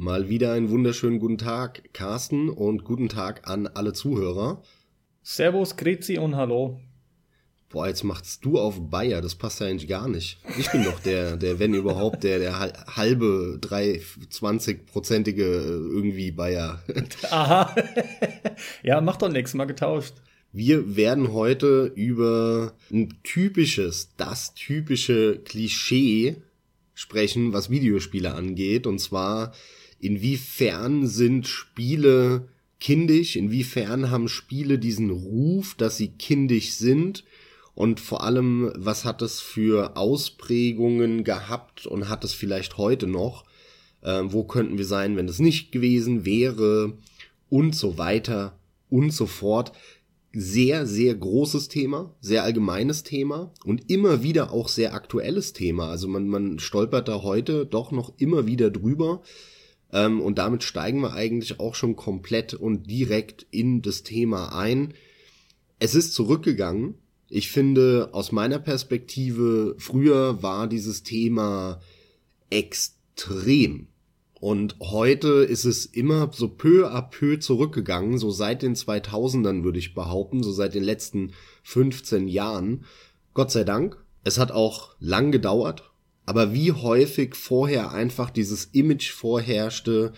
Mal wieder einen wunderschönen guten Tag, Carsten, und guten Tag an alle Zuhörer. Servus, Grüezi und Hallo. Boah, jetzt machst du auf Bayer, das passt ja eigentlich gar nicht. Ich bin doch der, der, wenn überhaupt, der, der halbe, drei, zwanzigprozentige irgendwie Bayer. Aha. ja, mach doch nix, mal getauscht. Wir werden heute über ein typisches, das typische Klischee sprechen, was Videospiele angeht. Und zwar, inwiefern sind Spiele kindisch? Inwiefern haben Spiele diesen Ruf, dass sie kindisch sind? Und vor allem, was hat es für Ausprägungen gehabt und hat es vielleicht heute noch? Äh, wo könnten wir sein, wenn es nicht gewesen wäre? Und so weiter und so fort sehr, sehr großes Thema, sehr allgemeines Thema und immer wieder auch sehr aktuelles Thema. Also man, man stolpert da heute doch noch immer wieder drüber. Ähm, und damit steigen wir eigentlich auch schon komplett und direkt in das Thema ein. Es ist zurückgegangen. Ich finde, aus meiner Perspektive, früher war dieses Thema extrem und heute ist es immer so peu à peu zurückgegangen, so seit den 2000ern würde ich behaupten, so seit den letzten 15 Jahren. Gott sei Dank. Es hat auch lang gedauert, aber wie häufig vorher einfach dieses Image vorherrschte,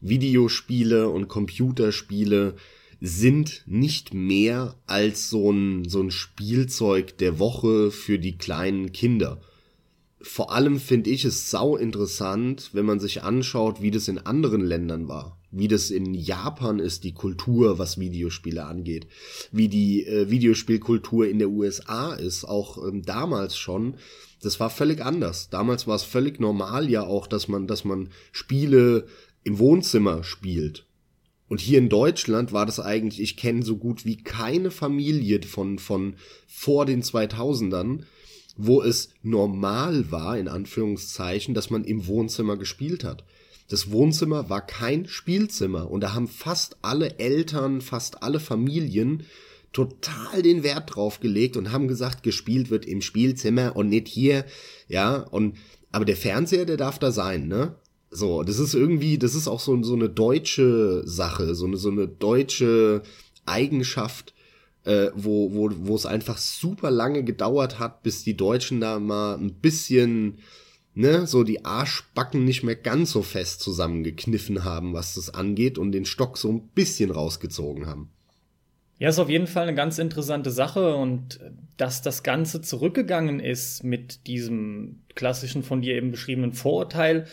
Videospiele und Computerspiele sind nicht mehr als so ein, so ein Spielzeug der Woche für die kleinen Kinder vor allem finde ich es sau interessant, wenn man sich anschaut, wie das in anderen Ländern war. Wie das in Japan ist, die Kultur, was Videospiele angeht. Wie die äh, Videospielkultur in der USA ist, auch ähm, damals schon. Das war völlig anders. Damals war es völlig normal ja auch, dass man, dass man Spiele im Wohnzimmer spielt. Und hier in Deutschland war das eigentlich, ich kenne so gut wie keine Familie von, von vor den 2000ern, wo es normal war, in Anführungszeichen, dass man im Wohnzimmer gespielt hat. Das Wohnzimmer war kein Spielzimmer und da haben fast alle Eltern, fast alle Familien total den Wert drauf gelegt und haben gesagt, gespielt wird im Spielzimmer und nicht hier, ja, und, aber der Fernseher, der darf da sein, ne? So, das ist irgendwie, das ist auch so, so eine deutsche Sache, so eine, so eine deutsche Eigenschaft, äh, wo, wo, wo es einfach super lange gedauert hat, bis die Deutschen da mal ein bisschen, ne, so die Arschbacken nicht mehr ganz so fest zusammengekniffen haben, was das angeht und den Stock so ein bisschen rausgezogen haben. Ja, ist auf jeden Fall eine ganz interessante Sache und dass das Ganze zurückgegangen ist mit diesem klassischen von dir eben beschriebenen Vorurteil,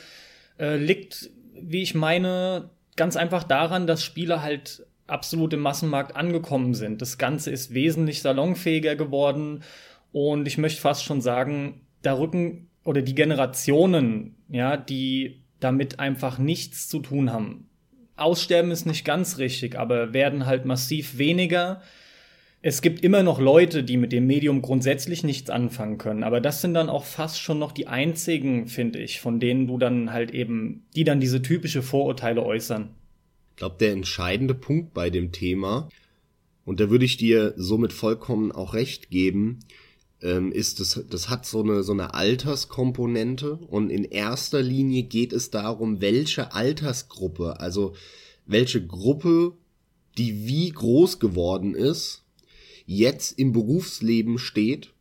äh, liegt, wie ich meine, ganz einfach daran, dass Spiele halt absolut im Massenmarkt angekommen sind. Das Ganze ist wesentlich salonfähiger geworden und ich möchte fast schon sagen, da rücken oder die Generationen, ja, die damit einfach nichts zu tun haben. Aussterben ist nicht ganz richtig, aber werden halt massiv weniger. Es gibt immer noch Leute, die mit dem Medium grundsätzlich nichts anfangen können, aber das sind dann auch fast schon noch die einzigen, finde ich, von denen du dann halt eben, die dann diese typische Vorurteile äußern. Ich glaube, der entscheidende Punkt bei dem Thema, und da würde ich dir somit vollkommen auch recht geben, ist, das, das hat so eine, so eine Alterskomponente und in erster Linie geht es darum, welche Altersgruppe, also welche Gruppe, die wie groß geworden ist, jetzt im Berufsleben steht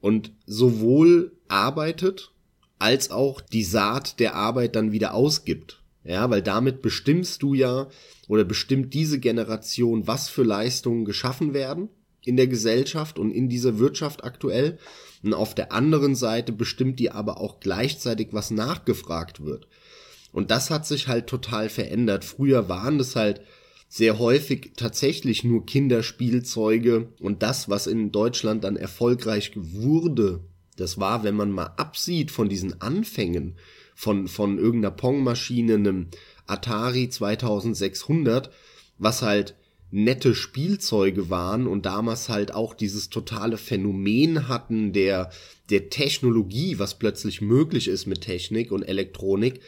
und sowohl arbeitet als auch die Saat der Arbeit dann wieder ausgibt. Ja, weil damit bestimmst du ja oder bestimmt diese Generation, was für Leistungen geschaffen werden in der Gesellschaft und in dieser Wirtschaft aktuell. Und auf der anderen Seite bestimmt die aber auch gleichzeitig, was nachgefragt wird. Und das hat sich halt total verändert. Früher waren das halt sehr häufig tatsächlich nur Kinderspielzeuge und das, was in Deutschland dann erfolgreich wurde, das war, wenn man mal absieht von diesen Anfängen, von, von irgendeiner Pong-Maschine, einem Atari 2600, was halt nette Spielzeuge waren und damals halt auch dieses totale Phänomen hatten der, der Technologie, was plötzlich möglich ist mit Technik und Elektronik.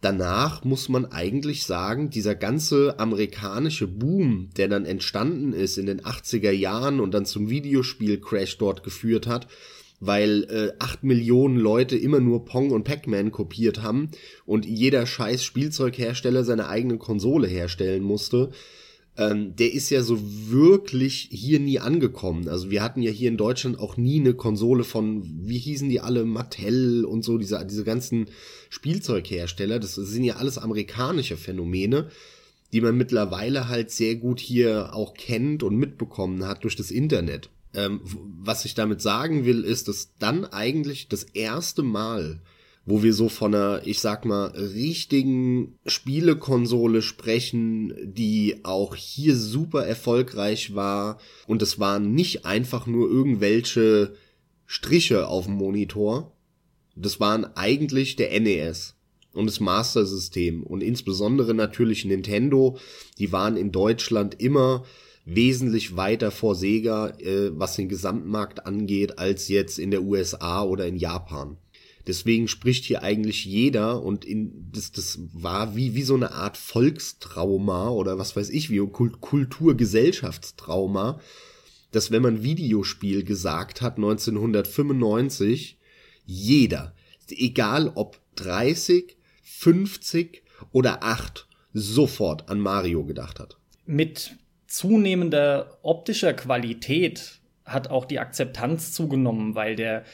Danach muss man eigentlich sagen, dieser ganze amerikanische Boom, der dann entstanden ist in den 80er Jahren und dann zum Videospiel-Crash dort geführt hat, weil äh, 8 Millionen Leute immer nur Pong und Pac-Man kopiert haben und jeder scheiß Spielzeughersteller seine eigene Konsole herstellen musste, ähm, der ist ja so wirklich hier nie angekommen. Also wir hatten ja hier in Deutschland auch nie eine Konsole von, wie hießen die alle, Mattel und so, diese, diese ganzen Spielzeughersteller. Das sind ja alles amerikanische Phänomene, die man mittlerweile halt sehr gut hier auch kennt und mitbekommen hat durch das Internet. Ähm, was ich damit sagen will, ist, dass dann eigentlich das erste Mal wo wir so von einer, ich sag mal, richtigen Spielekonsole sprechen, die auch hier super erfolgreich war. Und es waren nicht einfach nur irgendwelche Striche auf dem Monitor. Das waren eigentlich der NES und das Master System und insbesondere natürlich Nintendo. Die waren in Deutschland immer wesentlich weiter vor Sega, äh, was den Gesamtmarkt angeht, als jetzt in der USA oder in Japan. Deswegen spricht hier eigentlich jeder und in, das, das war wie, wie so eine Art Volkstrauma oder was weiß ich, wie Kulturgesellschaftstrauma, dass wenn man Videospiel gesagt hat 1995, jeder, egal ob 30, 50 oder 8, sofort an Mario gedacht hat. Mit zunehmender optischer Qualität hat auch die Akzeptanz zugenommen, weil der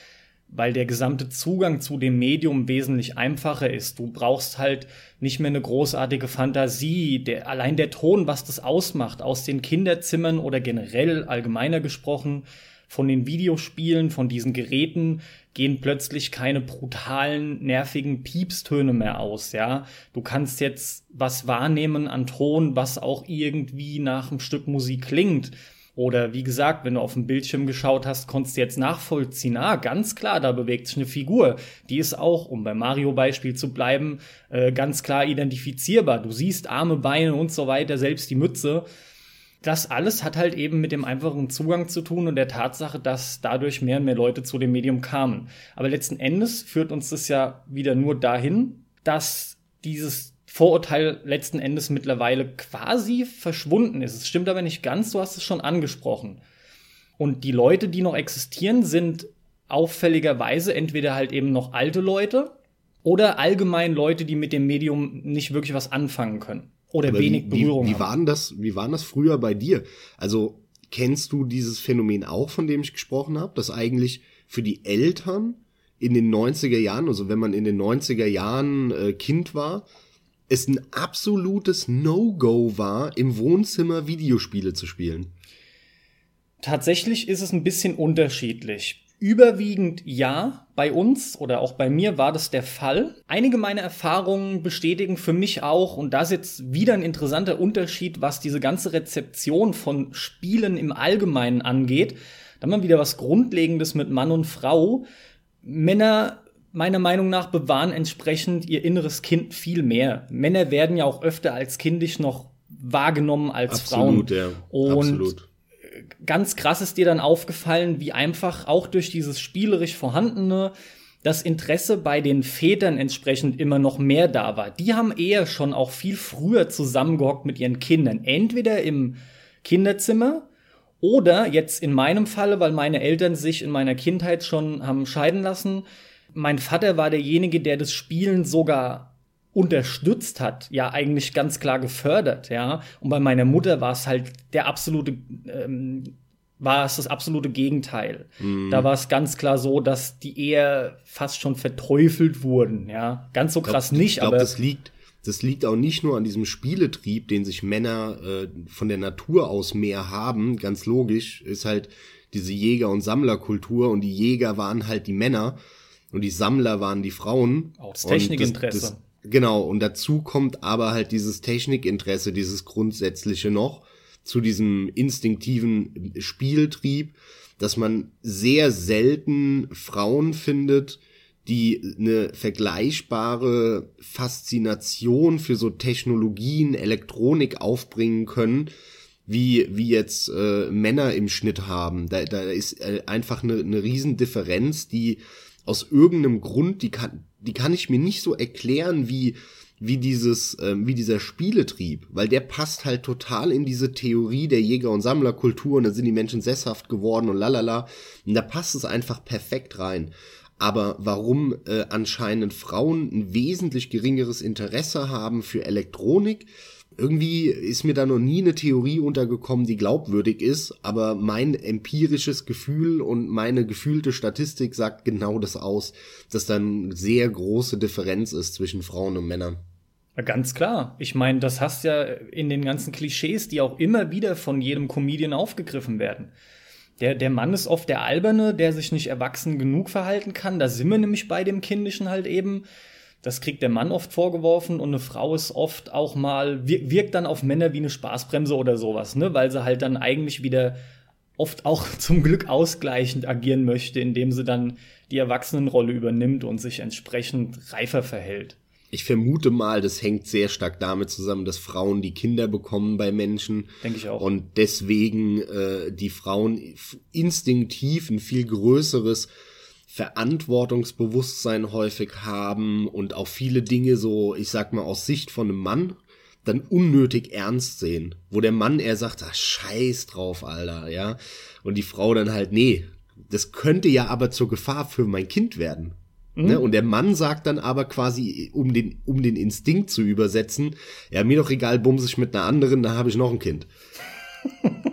weil der gesamte Zugang zu dem Medium wesentlich einfacher ist. Du brauchst halt nicht mehr eine großartige Fantasie. Der, allein der Ton, was das ausmacht, aus den Kinderzimmern oder generell allgemeiner gesprochen, von den Videospielen, von diesen Geräten gehen plötzlich keine brutalen, nervigen Piepstöne mehr aus, ja. Du kannst jetzt was wahrnehmen an Ton, was auch irgendwie nach einem Stück Musik klingt. Oder wie gesagt, wenn du auf dem Bildschirm geschaut hast, konntest du jetzt nachvollziehen, ah, ganz klar, da bewegt sich eine Figur. Die ist auch, um beim Mario-Beispiel zu bleiben, äh, ganz klar identifizierbar. Du siehst Arme, Beine und so weiter, selbst die Mütze. Das alles hat halt eben mit dem einfachen Zugang zu tun und der Tatsache, dass dadurch mehr und mehr Leute zu dem Medium kamen. Aber letzten Endes führt uns das ja wieder nur dahin, dass dieses Vorurteil letzten Endes mittlerweile quasi verschwunden ist. Es stimmt aber nicht ganz, du hast es schon angesprochen. Und die Leute, die noch existieren, sind auffälligerweise entweder halt eben noch alte Leute oder allgemein Leute, die mit dem Medium nicht wirklich was anfangen können oder aber wenig wie, Berührung wie, wie Waren das, wie waren das früher bei dir? Also kennst du dieses Phänomen auch, von dem ich gesprochen habe, dass eigentlich für die Eltern in den 90er Jahren, also wenn man in den 90er Jahren äh, Kind war, es ein absolutes No-Go war, im Wohnzimmer Videospiele zu spielen? Tatsächlich ist es ein bisschen unterschiedlich. Überwiegend ja, bei uns oder auch bei mir war das der Fall. Einige meiner Erfahrungen bestätigen für mich auch, und das ist jetzt wieder ein interessanter Unterschied, was diese ganze Rezeption von Spielen im Allgemeinen angeht. Da haben wir wieder was Grundlegendes mit Mann und Frau. Männer meiner Meinung nach bewahren entsprechend ihr inneres Kind viel mehr. Männer werden ja auch öfter als kindisch noch wahrgenommen als Absolut, Frauen. Ja. Und Absolut. ganz krass ist dir dann aufgefallen, wie einfach auch durch dieses spielerisch vorhandene das Interesse bei den Vätern entsprechend immer noch mehr da war. Die haben eher schon auch viel früher zusammengehockt mit ihren Kindern. Entweder im Kinderzimmer oder jetzt in meinem Falle, weil meine Eltern sich in meiner Kindheit schon haben scheiden lassen, mein Vater war derjenige, der das Spielen sogar unterstützt hat, ja eigentlich ganz klar gefördert, ja. Und bei meiner Mutter war es halt der absolute, ähm, war es das absolute Gegenteil. Mhm. Da war es ganz klar so, dass die eher fast schon verteufelt wurden, ja. Ganz so krass glaub, nicht, ich glaub, aber das liegt, das liegt auch nicht nur an diesem Spieletrieb, den sich Männer äh, von der Natur aus mehr haben. Ganz logisch ist halt diese Jäger- und Sammlerkultur und die Jäger waren halt die Männer und die Sammler waren die Frauen. Auch das Technikinteresse. Das, das, genau, und dazu kommt aber halt dieses Technikinteresse, dieses grundsätzliche noch zu diesem instinktiven Spieltrieb, dass man sehr selten Frauen findet, die eine vergleichbare Faszination für so Technologien, Elektronik aufbringen können, wie, wie jetzt äh, Männer im Schnitt haben. Da, da ist äh, einfach eine, eine Riesendifferenz, die aus irgendeinem Grund, die kann, die kann ich mir nicht so erklären, wie, wie dieses, ähm, wie dieser Spieletrieb, weil der passt halt total in diese Theorie der Jäger- und Sammlerkultur und da sind die Menschen sesshaft geworden und lalala. Und da passt es einfach perfekt rein. Aber warum äh, anscheinend Frauen ein wesentlich geringeres Interesse haben für Elektronik, irgendwie ist mir da noch nie eine Theorie untergekommen, die glaubwürdig ist, aber mein empirisches Gefühl und meine gefühlte Statistik sagt genau das aus, dass da eine sehr große Differenz ist zwischen Frauen und Männern. Ganz klar. Ich meine, das hast ja in den ganzen Klischees, die auch immer wieder von jedem Comedian aufgegriffen werden. Der, der Mann ist oft der Alberne, der sich nicht erwachsen genug verhalten kann. Da sind wir nämlich bei dem Kindischen halt eben. Das kriegt der Mann oft vorgeworfen und eine Frau ist oft auch mal, wirkt dann auf Männer wie eine Spaßbremse oder sowas, ne? Weil sie halt dann eigentlich wieder oft auch zum Glück ausgleichend agieren möchte, indem sie dann die Erwachsenenrolle übernimmt und sich entsprechend reifer verhält. Ich vermute mal, das hängt sehr stark damit zusammen, dass Frauen die Kinder bekommen bei Menschen. Denke ich auch. Und deswegen äh, die Frauen instinktiv ein viel größeres Verantwortungsbewusstsein häufig haben und auch viele Dinge so, ich sag mal, aus Sicht von einem Mann dann unnötig ernst sehen. Wo der Mann eher sagt, ach, scheiß drauf, Alter, ja. Und die Frau dann halt, nee, das könnte ja aber zur Gefahr für mein Kind werden. Mhm. Ne? Und der Mann sagt dann aber quasi, um den, um den Instinkt zu übersetzen, ja, mir doch egal, bumse ich mit einer anderen, da habe ich noch ein Kind.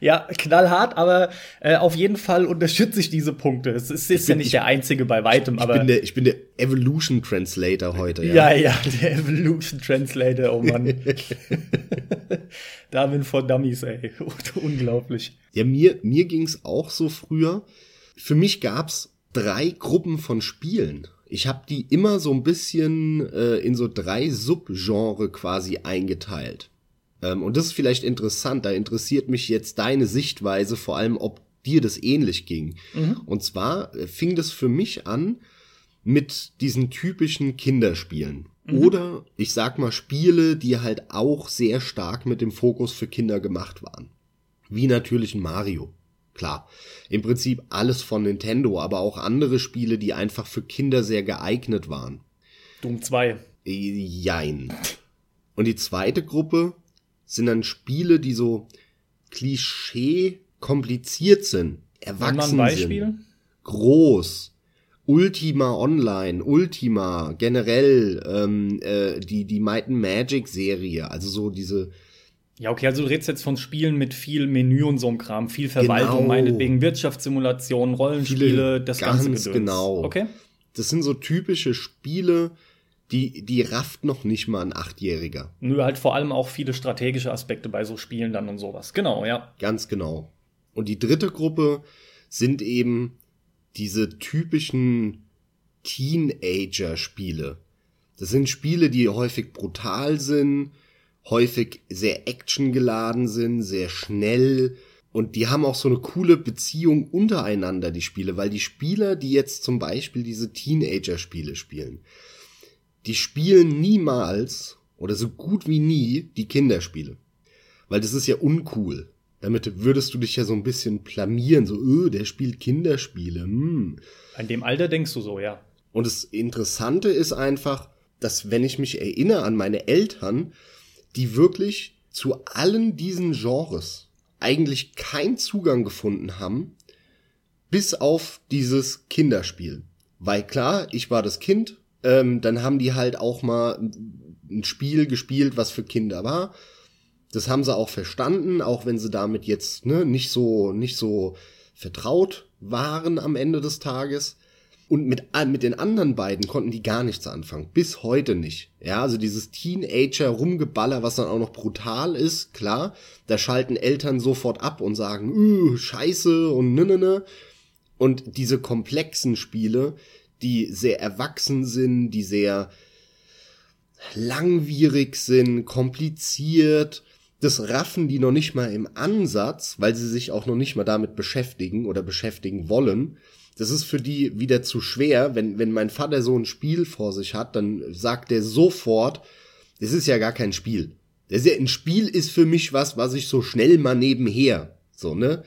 Ja, knallhart, aber äh, auf jeden Fall unterstütze ich diese Punkte. Es ist, ist bin, ja nicht ich, der einzige bei weitem, ich, aber. Bin der, ich bin der Evolution Translator heute, ja. Ja, ja, der Evolution Translator, oh Mann. Darwin for Dummies, ey. Unglaublich. Ja, mir, mir ging's auch so früher. Für mich gab's drei Gruppen von Spielen. Ich habe die immer so ein bisschen äh, in so drei Subgenre quasi eingeteilt. Ähm, und das ist vielleicht interessant, da interessiert mich jetzt deine Sichtweise, vor allem ob dir das ähnlich ging. Mhm. Und zwar äh, fing das für mich an mit diesen typischen Kinderspielen. Mhm. Oder ich sag mal Spiele, die halt auch sehr stark mit dem Fokus für Kinder gemacht waren. Wie natürlich ein Mario. Klar, im Prinzip alles von Nintendo, aber auch andere Spiele, die einfach für Kinder sehr geeignet waren. Doom 2. Äh, jein. Und die zweite Gruppe sind dann Spiele, die so Klischee kompliziert sind, erwachsen sind, groß, Ultima Online, Ultima generell, ähm, äh, die die Might and Magic Serie, also so diese ja, okay, also du redest jetzt von Spielen mit viel Menü und so einem Kram, viel Verwaltung, genau. meinetwegen Wirtschaftssimulationen, Rollenspiele, Viele, das ganze Gedöns. genau. Okay. Das sind so typische Spiele, die, die rafft noch nicht mal ein Achtjähriger. Nö, halt vor allem auch viele strategische Aspekte bei so Spielen dann und sowas. Genau, ja. Ganz genau. Und die dritte Gruppe sind eben diese typischen Teenager-Spiele. Das sind Spiele, die häufig brutal sind, häufig sehr actiongeladen sind, sehr schnell. Und die haben auch so eine coole Beziehung untereinander, die Spiele, weil die Spieler, die jetzt zum Beispiel diese Teenager-Spiele spielen, die spielen niemals oder so gut wie nie die Kinderspiele. Weil das ist ja uncool. Damit würdest du dich ja so ein bisschen blamieren, so, öh, der spielt Kinderspiele. Hm. In dem Alter denkst du so, ja. Und das Interessante ist einfach, dass wenn ich mich erinnere an meine Eltern, die wirklich zu allen diesen Genres eigentlich keinen Zugang gefunden haben, bis auf dieses Kinderspiel. Weil klar, ich war das Kind ähm, dann haben die halt auch mal ein Spiel gespielt, was für Kinder war. Das haben sie auch verstanden, auch wenn sie damit jetzt ne, nicht so nicht so vertraut waren am Ende des Tages. Und mit, äh, mit den anderen beiden konnten die gar nichts anfangen. Bis heute nicht. Ja, also dieses Teenager-Rumgeballer, was dann auch noch brutal ist, klar, da schalten Eltern sofort ab und sagen, scheiße und ne, ne, ne. Und diese komplexen Spiele, die sehr erwachsen sind, die sehr langwierig sind, kompliziert. Das raffen die noch nicht mal im Ansatz, weil sie sich auch noch nicht mal damit beschäftigen oder beschäftigen wollen. Das ist für die wieder zu schwer. Wenn, wenn mein Vater so ein Spiel vor sich hat, dann sagt er sofort, das ist ja gar kein Spiel. Das ist ja, ein Spiel ist für mich was, was ich so schnell mal nebenher, so, ne?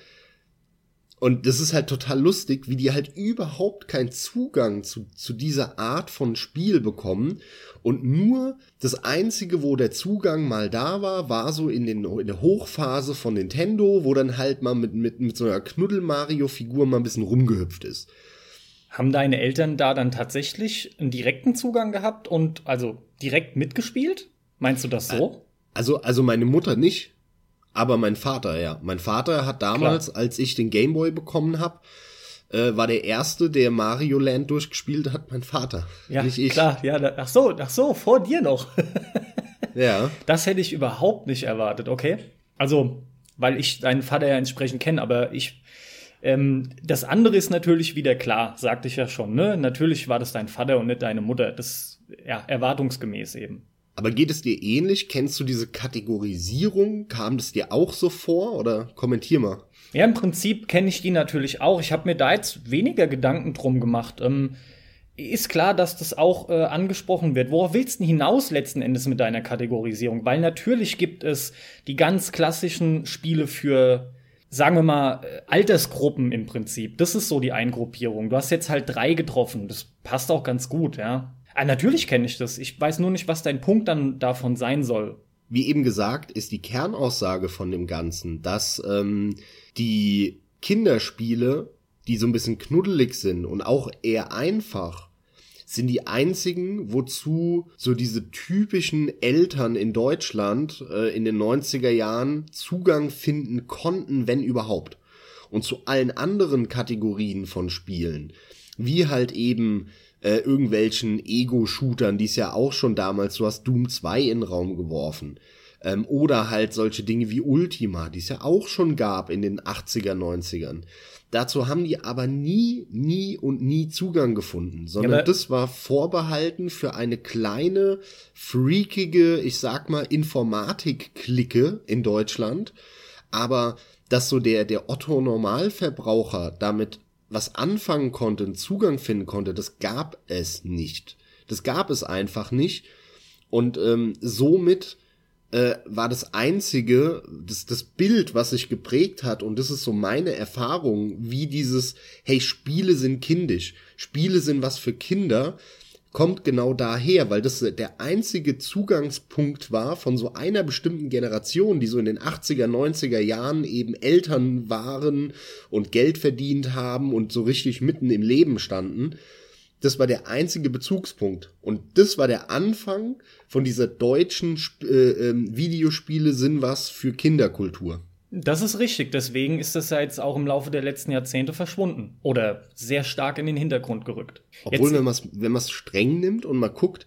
Und das ist halt total lustig, wie die halt überhaupt keinen Zugang zu, zu dieser Art von Spiel bekommen. Und nur das einzige, wo der Zugang mal da war, war so in, den, in der Hochphase von Nintendo, wo dann halt mal mit, mit, mit so einer Knuddel-Mario-Figur mal ein bisschen rumgehüpft ist. Haben deine Eltern da dann tatsächlich einen direkten Zugang gehabt und also direkt mitgespielt? Meinst du das so? Also, also meine Mutter nicht, aber mein Vater, ja. Mein Vater hat damals, Klar. als ich den Gameboy bekommen habe, äh, war der erste, der Mario Land durchgespielt hat, mein Vater. Ja, nicht ich. klar, ja, da, ach so, ach so, vor dir noch. ja. Das hätte ich überhaupt nicht erwartet, okay? Also, weil ich deinen Vater ja entsprechend kenne, aber ich, ähm, das andere ist natürlich wieder klar, sagte ich ja schon, ne? Natürlich war das dein Vater und nicht deine Mutter. Das, ja, erwartungsgemäß eben. Aber geht es dir ähnlich? Kennst du diese Kategorisierung? Kam das dir auch so vor? Oder kommentier mal. Ja, im Prinzip kenne ich die natürlich auch. Ich habe mir da jetzt weniger Gedanken drum gemacht. Ähm, ist klar, dass das auch äh, angesprochen wird. Worauf willst du hinaus letzten Endes mit deiner Kategorisierung? Weil natürlich gibt es die ganz klassischen Spiele für, sagen wir mal, äh, Altersgruppen im Prinzip. Das ist so die Eingruppierung. Du hast jetzt halt drei getroffen. Das passt auch ganz gut, ja. Ah, natürlich kenne ich das. Ich weiß nur nicht, was dein Punkt dann davon sein soll. Wie eben gesagt, ist die Kernaussage von dem Ganzen, dass ähm, die Kinderspiele, die so ein bisschen knuddelig sind und auch eher einfach, sind die einzigen, wozu so diese typischen Eltern in Deutschland äh, in den 90er Jahren Zugang finden konnten, wenn überhaupt. Und zu allen anderen Kategorien von Spielen, wie halt eben äh, irgendwelchen Ego-Shootern, die es ja auch schon damals, du hast Doom 2 in den Raum geworfen. Ähm, oder halt solche Dinge wie Ultima, die es ja auch schon gab in den 80er, 90ern. Dazu haben die aber nie, nie und nie Zugang gefunden, sondern ja, das war vorbehalten für eine kleine, freakige, ich sag mal, Informatik-Clique in Deutschland. Aber dass so der, der Otto Normalverbraucher damit was anfangen konnte, einen Zugang finden konnte, das gab es nicht. Das gab es einfach nicht. Und ähm, somit äh, war das einzige, das, das Bild, was sich geprägt hat, und das ist so meine Erfahrung, wie dieses, hey, Spiele sind kindisch, Spiele sind was für Kinder, kommt genau daher, weil das der einzige Zugangspunkt war von so einer bestimmten Generation, die so in den 80er, 90er Jahren eben Eltern waren und Geld verdient haben und so richtig mitten im Leben standen. Das war der einzige Bezugspunkt. Und das war der Anfang von dieser deutschen äh, äh, Videospiele sind was für Kinderkultur. Das ist richtig. Deswegen ist das ja jetzt auch im Laufe der letzten Jahrzehnte verschwunden oder sehr stark in den Hintergrund gerückt. Obwohl, jetzt, wenn man es streng nimmt und mal guckt,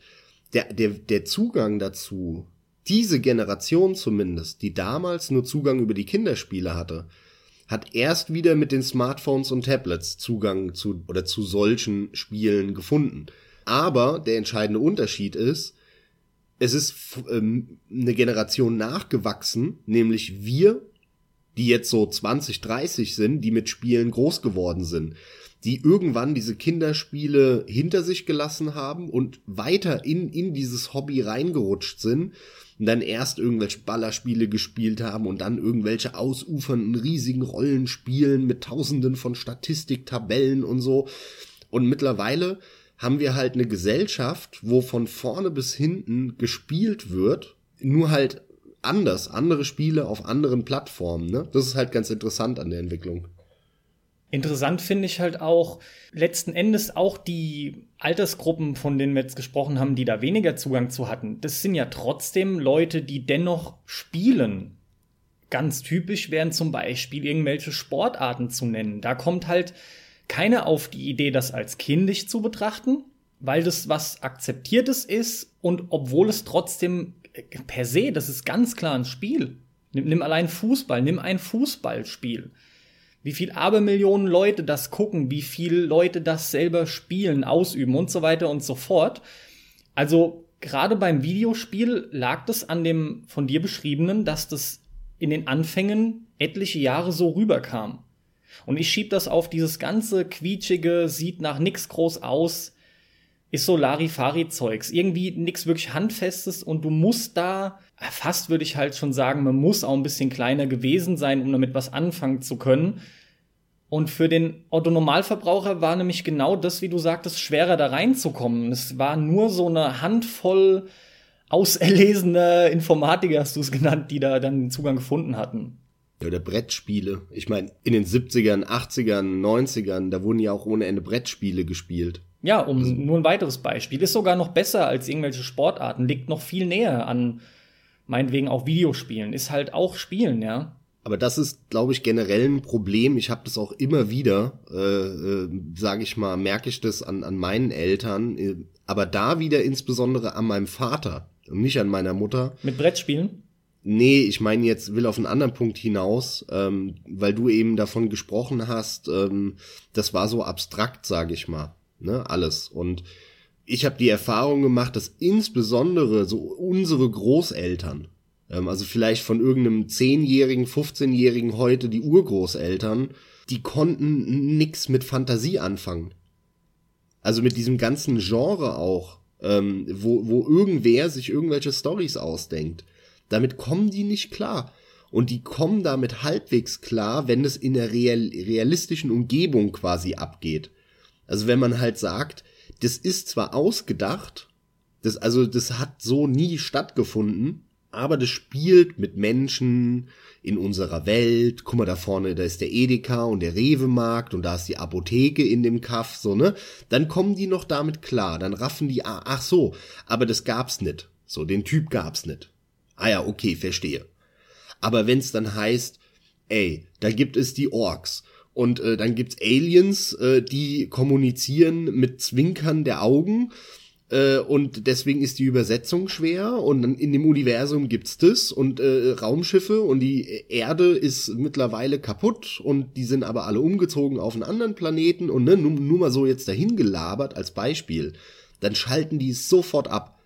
der, der, der Zugang dazu, diese Generation zumindest, die damals nur Zugang über die Kinderspiele hatte, hat erst wieder mit den Smartphones und Tablets Zugang zu oder zu solchen Spielen gefunden. Aber der entscheidende Unterschied ist, es ist ähm, eine Generation nachgewachsen, nämlich wir die jetzt so 20, 30 sind, die mit Spielen groß geworden sind, die irgendwann diese Kinderspiele hinter sich gelassen haben und weiter in, in dieses Hobby reingerutscht sind und dann erst irgendwelche Ballerspiele gespielt haben und dann irgendwelche ausufernden riesigen Rollenspielen mit tausenden von Statistiktabellen und so. Und mittlerweile haben wir halt eine Gesellschaft, wo von vorne bis hinten gespielt wird, nur halt anders, andere Spiele auf anderen Plattformen. Ne? Das ist halt ganz interessant an der Entwicklung. Interessant finde ich halt auch letzten Endes auch die Altersgruppen, von denen wir jetzt gesprochen haben, die da weniger Zugang zu hatten. Das sind ja trotzdem Leute, die dennoch spielen. Ganz typisch wären zum Beispiel irgendwelche Sportarten zu nennen. Da kommt halt keiner auf die Idee, das als kindisch zu betrachten, weil das was Akzeptiertes ist und obwohl es trotzdem per se, das ist ganz klar ein Spiel. Nimm, nimm allein Fußball, nimm ein Fußballspiel. Wie viel Abermillionen Leute das gucken, wie viele Leute das selber spielen, ausüben und so weiter und so fort. Also gerade beim Videospiel lag das an dem von dir beschriebenen, dass das in den Anfängen etliche Jahre so rüberkam. Und ich schieb das auf dieses ganze quietschige, sieht nach nix groß aus, ist so Larifari-Zeugs. Irgendwie nichts wirklich Handfestes und du musst da, fast würde ich halt schon sagen, man muss auch ein bisschen kleiner gewesen sein, um damit was anfangen zu können. Und für den Otto-Normalverbraucher war nämlich genau das, wie du sagtest, schwerer da reinzukommen. Es war nur so eine Handvoll auserlesener Informatiker, hast du es genannt, die da dann den Zugang gefunden hatten. Ja, oder Brettspiele. Ich meine, in den 70ern, 80ern, 90ern, da wurden ja auch ohne Ende Brettspiele gespielt. Ja, um also, nur ein weiteres Beispiel. Ist sogar noch besser als irgendwelche Sportarten, liegt noch viel näher an meinetwegen auch Videospielen. Ist halt auch Spielen, ja. Aber das ist, glaube ich, generell ein Problem. Ich habe das auch immer wieder, äh, äh, sage ich mal, merke ich das an, an meinen Eltern, äh, aber da wieder insbesondere an meinem Vater und nicht an meiner Mutter. Mit Brettspielen? Nee, ich meine jetzt will auf einen anderen Punkt hinaus, ähm, weil du eben davon gesprochen hast, ähm, das war so abstrakt, sage ich mal, ne, alles. Und ich habe die Erfahrung gemacht, dass insbesondere so unsere Großeltern, ähm, also vielleicht von irgendeinem zehnjährigen, 15-jährigen heute die Urgroßeltern, die konnten nix mit Fantasie anfangen. Also mit diesem ganzen Genre auch, ähm, wo, wo irgendwer sich irgendwelche Stories ausdenkt. Damit kommen die nicht klar. Und die kommen damit halbwegs klar, wenn es in der real, realistischen Umgebung quasi abgeht. Also wenn man halt sagt, das ist zwar ausgedacht, das, also das hat so nie stattgefunden, aber das spielt mit Menschen in unserer Welt. Guck mal, da vorne, da ist der Edeka und der Rewe-Markt und da ist die Apotheke in dem Kaff, so, ne? Dann kommen die noch damit klar, dann raffen die, ah, ach so, aber das gab's nicht. So, den Typ gab's nicht. Ah ja, okay, verstehe. Aber wenn's dann heißt, ey, da gibt es die Orks und äh, dann gibt's Aliens, äh, die kommunizieren mit Zwinkern der Augen äh, und deswegen ist die Übersetzung schwer und dann in dem Universum gibt's das und äh, Raumschiffe und die Erde ist mittlerweile kaputt und die sind aber alle umgezogen auf einen anderen Planeten und ne, nur, nur mal so jetzt dahin gelabert als Beispiel, dann schalten die sofort ab.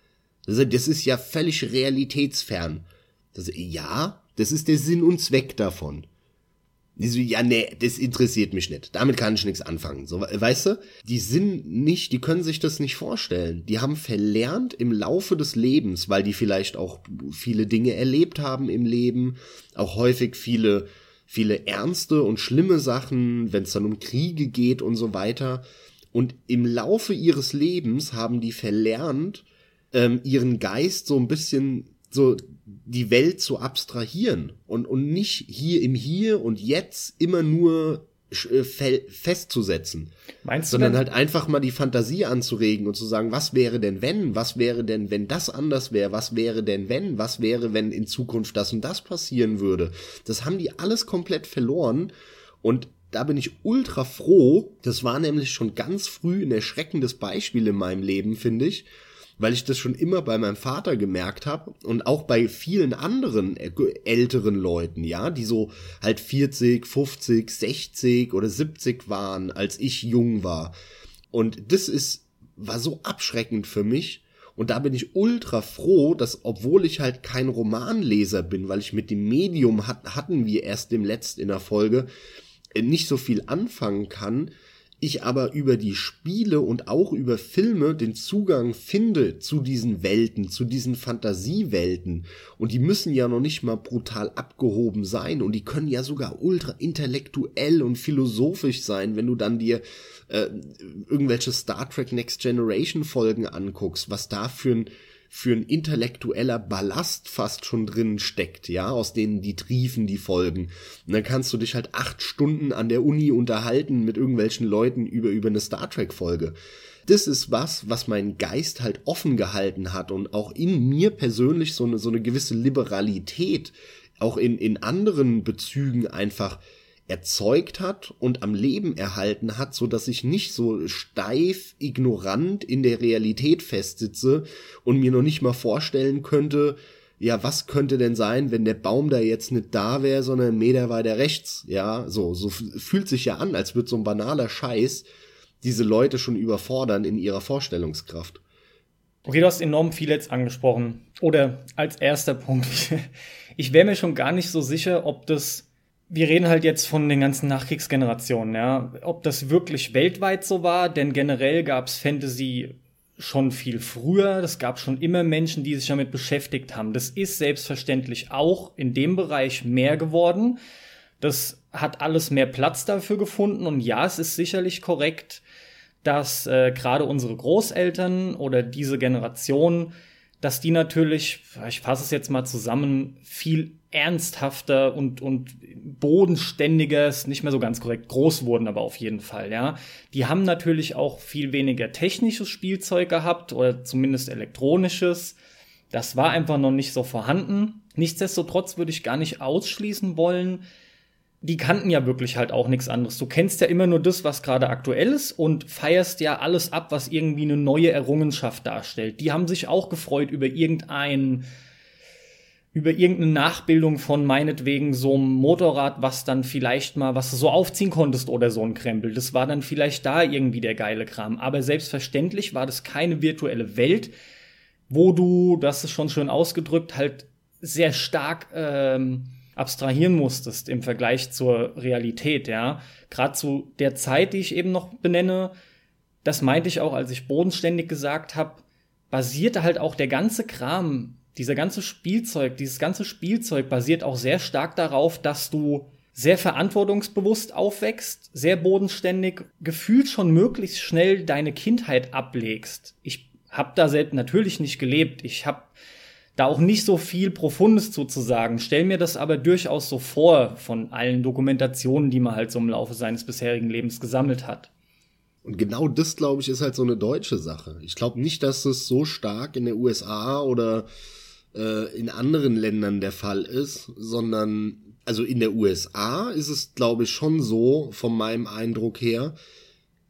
Das, das ist ja völlig realitätsfern. Das, ja, das ist der Sinn und Zweck davon. Die so, ja, nee, das interessiert mich nicht. Damit kann ich nichts anfangen. So, weißt du? Die sind nicht, die können sich das nicht vorstellen. Die haben verlernt im Laufe des Lebens, weil die vielleicht auch viele Dinge erlebt haben im Leben, auch häufig viele, viele ernste und schlimme Sachen, wenn es dann um Kriege geht und so weiter. Und im Laufe ihres Lebens haben die verlernt, ähm, ihren Geist so ein bisschen so die Welt zu abstrahieren und, und nicht hier im Hier und Jetzt immer nur äh, festzusetzen. Meinst du sondern denn? halt einfach mal die Fantasie anzuregen und zu sagen, was wäre denn wenn, was wäre denn, wenn das anders wäre, was wäre denn wenn, was wäre, wenn in Zukunft das und das passieren würde. Das haben die alles komplett verloren und da bin ich ultra froh. Das war nämlich schon ganz früh ein erschreckendes Beispiel in meinem Leben, finde ich weil ich das schon immer bei meinem Vater gemerkt habe und auch bei vielen anderen älteren Leuten, ja, die so halt 40, 50, 60 oder 70 waren, als ich jung war. Und das ist, war so abschreckend für mich. Und da bin ich ultra froh, dass obwohl ich halt kein Romanleser bin, weil ich mit dem Medium hat, hatten wir erst im letzten in der Folge äh, nicht so viel anfangen kann, ich aber über die Spiele und auch über Filme den Zugang finde zu diesen Welten, zu diesen Fantasiewelten. Und die müssen ja noch nicht mal brutal abgehoben sein und die können ja sogar ultra intellektuell und philosophisch sein, wenn du dann dir äh, irgendwelche Star Trek Next Generation Folgen anguckst, was da für ein für ein intellektueller Ballast fast schon drin steckt, ja, aus denen die triefen die Folgen. Und dann kannst du dich halt acht Stunden an der Uni unterhalten mit irgendwelchen Leuten über, über eine Star Trek Folge. Das ist was, was mein Geist halt offen gehalten hat und auch in mir persönlich so eine, so eine gewisse Liberalität auch in, in anderen Bezügen einfach erzeugt hat und am Leben erhalten hat, so dass ich nicht so steif, ignorant in der Realität festsitze und mir noch nicht mal vorstellen könnte, ja, was könnte denn sein, wenn der Baum da jetzt nicht da wäre, sondern ein Meter weiter rechts? Ja, so, so fühlt sich ja an, als würde so ein banaler Scheiß diese Leute schon überfordern in ihrer Vorstellungskraft. Okay, du hast enorm viel jetzt angesprochen. Oder als erster Punkt, ich wäre mir schon gar nicht so sicher, ob das wir reden halt jetzt von den ganzen Nachkriegsgenerationen, ja. Ob das wirklich weltweit so war, denn generell gab's Fantasy schon viel früher. Das gab schon immer Menschen, die sich damit beschäftigt haben. Das ist selbstverständlich auch in dem Bereich mehr geworden. Das hat alles mehr Platz dafür gefunden und ja, es ist sicherlich korrekt, dass äh, gerade unsere Großeltern oder diese Generation, dass die natürlich, ich fasse es jetzt mal zusammen, viel ernsthafter und, und bodenständiger, ist nicht mehr so ganz korrekt, groß wurden aber auf jeden Fall, ja. Die haben natürlich auch viel weniger technisches Spielzeug gehabt oder zumindest elektronisches. Das war einfach noch nicht so vorhanden. Nichtsdestotrotz würde ich gar nicht ausschließen wollen, die kannten ja wirklich halt auch nichts anderes. Du kennst ja immer nur das, was gerade aktuell ist und feierst ja alles ab, was irgendwie eine neue Errungenschaft darstellt. Die haben sich auch gefreut über irgendein, über irgendeine Nachbildung von meinetwegen so einem Motorrad, was dann vielleicht mal, was du so aufziehen konntest oder so ein Krempel. Das war dann vielleicht da irgendwie der geile Kram. Aber selbstverständlich war das keine virtuelle Welt, wo du, das ist schon schön ausgedrückt, halt sehr stark, ähm, abstrahieren musstest im Vergleich zur Realität, ja. Gerade zu der Zeit, die ich eben noch benenne, das meinte ich auch, als ich bodenständig gesagt habe, basierte halt auch der ganze Kram, dieser ganze Spielzeug, dieses ganze Spielzeug basiert auch sehr stark darauf, dass du sehr verantwortungsbewusst aufwächst, sehr bodenständig, gefühlt schon möglichst schnell deine Kindheit ablegst. Ich habe da selbst natürlich nicht gelebt. Ich habe da auch nicht so viel Profundes zuzusagen. Stell mir das aber durchaus so vor von allen Dokumentationen, die man halt so im Laufe seines bisherigen Lebens gesammelt hat. Und genau das, glaube ich, ist halt so eine deutsche Sache. Ich glaube nicht, dass es so stark in der USA oder äh, in anderen Ländern der Fall ist, sondern also in der USA ist es, glaube ich, schon so, von meinem Eindruck her,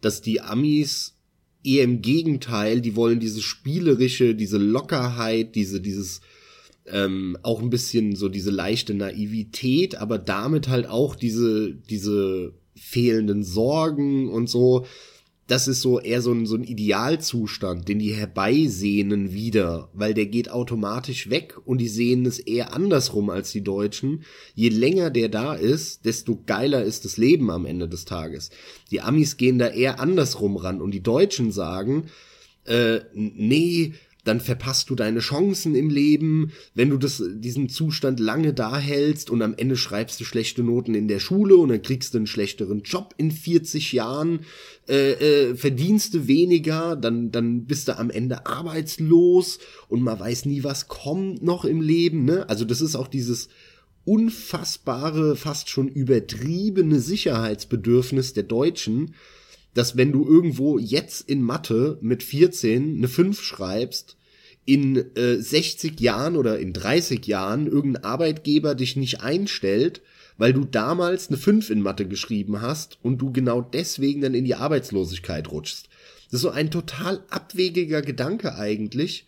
dass die Amis eher im Gegenteil, die wollen diese spielerische, diese Lockerheit, diese, dieses, ähm, auch ein bisschen so diese leichte Naivität, aber damit halt auch diese, diese fehlenden Sorgen und so das ist so eher so ein, so ein Idealzustand, den die herbeisehnen wieder, weil der geht automatisch weg und die sehen es eher andersrum als die Deutschen. Je länger der da ist, desto geiler ist das Leben am Ende des Tages. Die Amis gehen da eher andersrum ran und die Deutschen sagen, äh, nee, dann verpasst du deine Chancen im Leben, wenn du das, diesen Zustand lange da hältst und am Ende schreibst du schlechte Noten in der Schule und dann kriegst du einen schlechteren Job in 40 Jahren, äh, äh, verdienst du weniger, dann, dann bist du am Ende arbeitslos und man weiß nie, was kommt noch im Leben, ne? Also das ist auch dieses unfassbare, fast schon übertriebene Sicherheitsbedürfnis der Deutschen, dass wenn du irgendwo jetzt in Mathe mit 14 eine 5 schreibst, in äh, 60 Jahren oder in 30 Jahren irgendein Arbeitgeber dich nicht einstellt, weil du damals eine 5 in Mathe geschrieben hast und du genau deswegen dann in die Arbeitslosigkeit rutschst. Das ist so ein total abwegiger Gedanke eigentlich,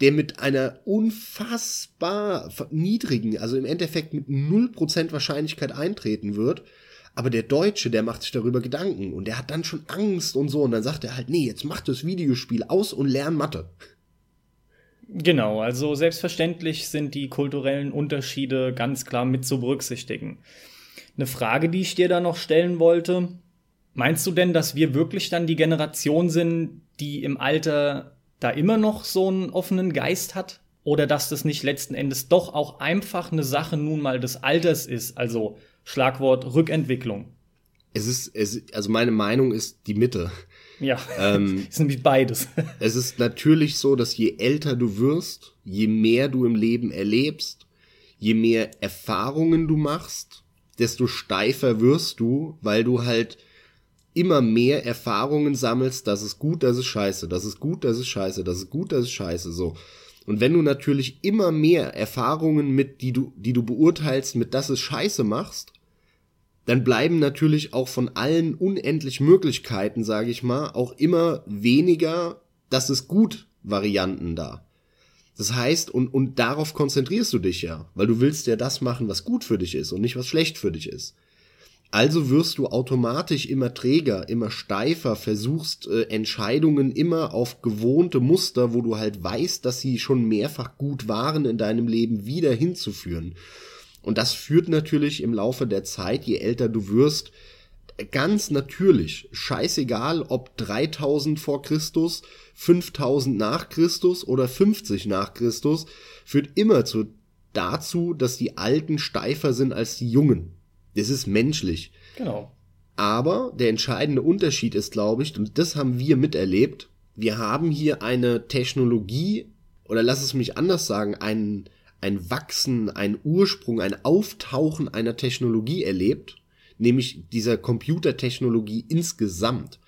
der mit einer unfassbar niedrigen, also im Endeffekt mit 0% Wahrscheinlichkeit eintreten wird aber der Deutsche, der macht sich darüber Gedanken und der hat dann schon Angst und so und dann sagt er halt, nee, jetzt mach das Videospiel aus und lern Mathe. Genau, also selbstverständlich sind die kulturellen Unterschiede ganz klar mit zu berücksichtigen. Eine Frage, die ich dir da noch stellen wollte, meinst du denn, dass wir wirklich dann die Generation sind, die im Alter da immer noch so einen offenen Geist hat? Oder dass das nicht letzten Endes doch auch einfach eine Sache nun mal des Alters ist, also Schlagwort Rückentwicklung. Es ist, es, also meine Meinung ist die Mitte. Ja, ähm, ist nämlich beides. es ist natürlich so, dass je älter du wirst, je mehr du im Leben erlebst, je mehr Erfahrungen du machst, desto steifer wirst du, weil du halt immer mehr Erfahrungen sammelst, das ist gut, das ist scheiße, das ist gut, das ist scheiße, das ist gut, das ist scheiße, so. Und wenn du natürlich immer mehr Erfahrungen mit, die du, die du beurteilst, mit das ist scheiße machst, dann bleiben natürlich auch von allen unendlich Möglichkeiten, sage ich mal, auch immer weniger, das ist gut Varianten da. Das heißt, und, und darauf konzentrierst du dich ja, weil du willst ja das machen, was gut für dich ist und nicht was schlecht für dich ist. Also wirst du automatisch immer träger, immer steifer, versuchst äh, Entscheidungen immer auf gewohnte Muster, wo du halt weißt, dass sie schon mehrfach gut waren in deinem Leben wieder hinzuführen. Und das führt natürlich im Laufe der Zeit, je älter du wirst, ganz natürlich, scheißegal ob 3000 vor Christus, 5000 nach Christus oder 50 nach Christus, führt immer zu, dazu, dass die Alten steifer sind als die Jungen. Das ist menschlich. Genau. Aber der entscheidende Unterschied ist, glaube ich, und das haben wir miterlebt, wir haben hier eine Technologie, oder lass es mich anders sagen, ein, ein Wachsen, ein Ursprung, ein Auftauchen einer Technologie erlebt, nämlich dieser Computertechnologie insgesamt.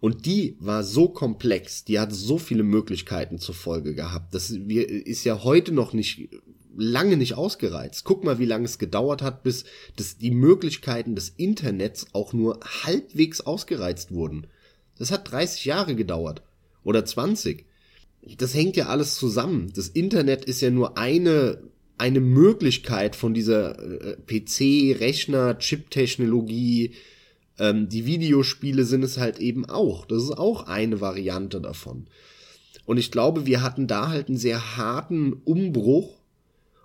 Und die war so komplex, die hat so viele Möglichkeiten zur Folge gehabt. Das ist ja heute noch nicht lange nicht ausgereizt. Guck mal, wie lange es gedauert hat, bis das, die Möglichkeiten des Internets auch nur halbwegs ausgereizt wurden. Das hat 30 Jahre gedauert. Oder 20. Das hängt ja alles zusammen. Das Internet ist ja nur eine, eine Möglichkeit von dieser äh, PC, Rechner, Chip-Technologie. Ähm, die Videospiele sind es halt eben auch. Das ist auch eine Variante davon. Und ich glaube, wir hatten da halt einen sehr harten Umbruch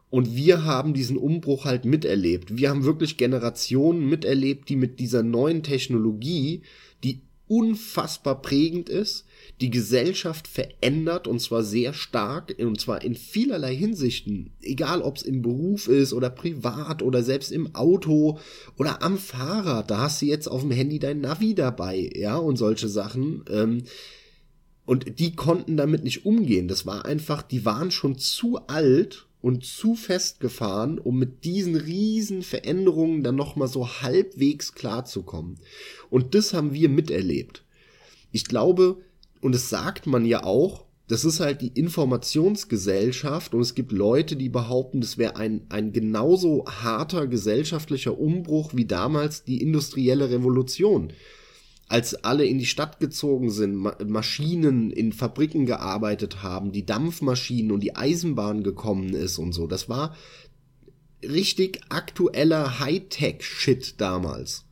und wir haben diesen Umbruch halt miterlebt. Wir haben wirklich Generationen miterlebt, die mit dieser neuen Technologie, die unfassbar prägend ist, die Gesellschaft verändert und zwar sehr stark und zwar in vielerlei Hinsichten, egal ob es im Beruf ist oder privat oder selbst im Auto oder am Fahrrad, da hast du jetzt auf dem Handy dein Navi dabei, ja, und solche Sachen. Ähm, und die konnten damit nicht umgehen. Das war einfach, die waren schon zu alt und zu festgefahren, um mit diesen riesen Veränderungen dann nochmal so halbwegs klarzukommen. Und das haben wir miterlebt. Ich glaube, und es sagt man ja auch, das ist halt die Informationsgesellschaft und es gibt Leute, die behaupten, das wäre ein, ein genauso harter gesellschaftlicher Umbruch wie damals die industrielle Revolution als alle in die Stadt gezogen sind, Maschinen in Fabriken gearbeitet haben, die Dampfmaschinen und die Eisenbahn gekommen ist und so. Das war richtig aktueller Hightech-Shit damals.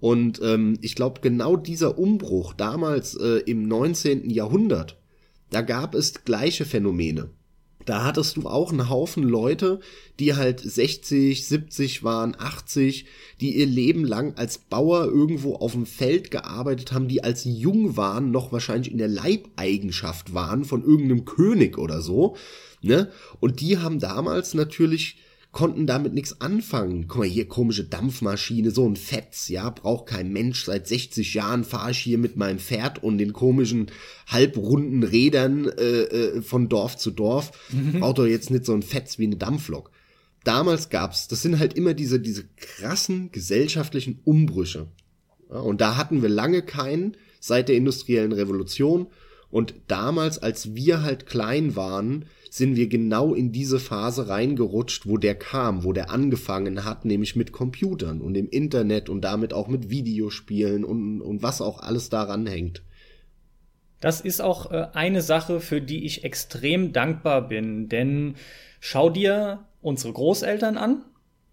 Und ähm, ich glaube, genau dieser Umbruch damals äh, im 19. Jahrhundert, da gab es gleiche Phänomene. Da hattest du auch einen Haufen Leute, die halt 60, 70 waren, 80, die ihr Leben lang als Bauer irgendwo auf dem Feld gearbeitet haben, die als jung waren, noch wahrscheinlich in der Leibeigenschaft waren von irgendeinem König oder so, ne? Und die haben damals natürlich konnten damit nichts anfangen. Guck mal hier, komische Dampfmaschine, so ein Fetz, ja, braucht kein Mensch. Seit 60 Jahren fahre ich hier mit meinem Pferd und den komischen halbrunden Rädern äh, äh, von Dorf zu Dorf. Mhm. Braucht doch jetzt nicht so ein Fetz wie eine Dampflok. Damals gab's, das sind halt immer diese, diese krassen gesellschaftlichen Umbrüche. Ja, und da hatten wir lange keinen seit der industriellen Revolution. Und damals, als wir halt klein waren, sind wir genau in diese Phase reingerutscht, wo der kam, wo der angefangen hat, nämlich mit Computern und dem Internet und damit auch mit Videospielen und, und was auch alles daran hängt. Das ist auch äh, eine Sache, für die ich extrem dankbar bin, denn schau dir unsere Großeltern an,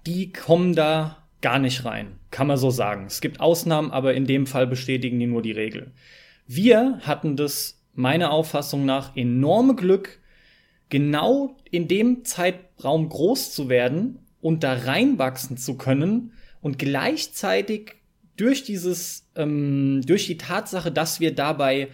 die kommen da gar nicht rein, kann man so sagen. Es gibt Ausnahmen, aber in dem Fall bestätigen die nur die Regel. Wir hatten das meiner Auffassung nach enorme Glück, genau in dem Zeitraum groß zu werden und da reinwachsen zu können und gleichzeitig durch dieses, ähm, durch die Tatsache, dass wir dabei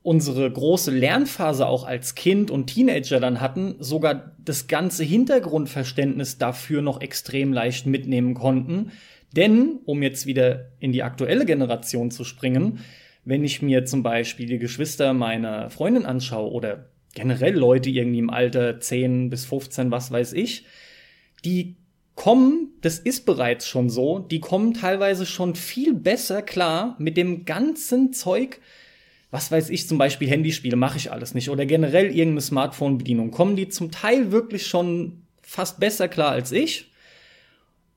unsere große Lernphase auch als Kind und Teenager dann hatten, sogar das ganze Hintergrundverständnis dafür noch extrem leicht mitnehmen konnten. Denn, um jetzt wieder in die aktuelle Generation zu springen, wenn ich mir zum Beispiel die Geschwister meiner Freundin anschaue oder generell Leute irgendwie im Alter 10 bis 15, was weiß ich, die kommen, das ist bereits schon so, die kommen teilweise schon viel besser klar mit dem ganzen Zeug, was weiß ich, zum Beispiel Handyspiele mache ich alles nicht oder generell irgendeine Smartphone-Bedienung, kommen die zum Teil wirklich schon fast besser klar als ich.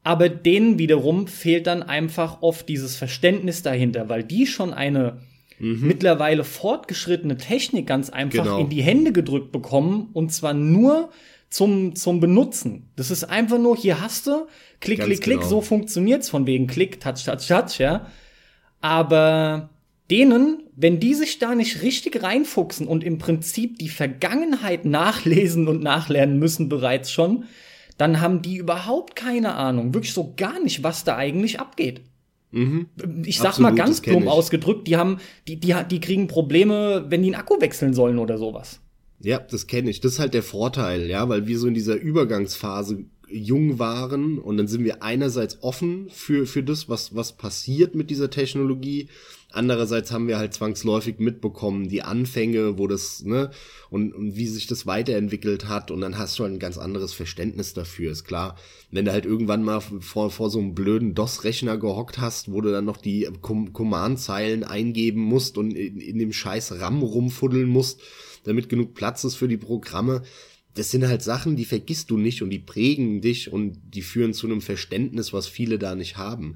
Aber denen wiederum fehlt dann einfach oft dieses Verständnis dahinter, weil die schon eine mhm. mittlerweile fortgeschrittene Technik ganz einfach genau. in die Hände gedrückt bekommen und zwar nur zum, zum Benutzen. Das ist einfach nur, hier hast du, klick, ganz klick, klick, genau. so funktioniert's von wegen Klick, Touch, Touch, Touch, ja. Aber denen, wenn die sich da nicht richtig reinfuchsen und im Prinzip die Vergangenheit nachlesen und nachlernen müssen bereits schon, dann haben die überhaupt keine Ahnung, wirklich so gar nicht, was da eigentlich abgeht. Mhm. Ich sag Absolut, mal ganz plump ausgedrückt, die haben, die, die, die kriegen Probleme, wenn die einen Akku wechseln sollen oder sowas. Ja, das kenne ich. Das ist halt der Vorteil, ja, weil wir so in dieser Übergangsphase jung waren und dann sind wir einerseits offen für, für das, was, was passiert mit dieser Technologie. Andererseits haben wir halt zwangsläufig mitbekommen, die Anfänge, wo das, ne, und, und wie sich das weiterentwickelt hat. Und dann hast du halt ein ganz anderes Verständnis dafür, ist klar. Wenn du halt irgendwann mal vor, vor so einem blöden DOS-Rechner gehockt hast, wo du dann noch die Command-Zeilen eingeben musst und in, in dem scheiß RAM rumfuddeln musst, damit genug Platz ist für die Programme, das sind halt Sachen, die vergisst du nicht und die prägen dich und die führen zu einem Verständnis, was viele da nicht haben.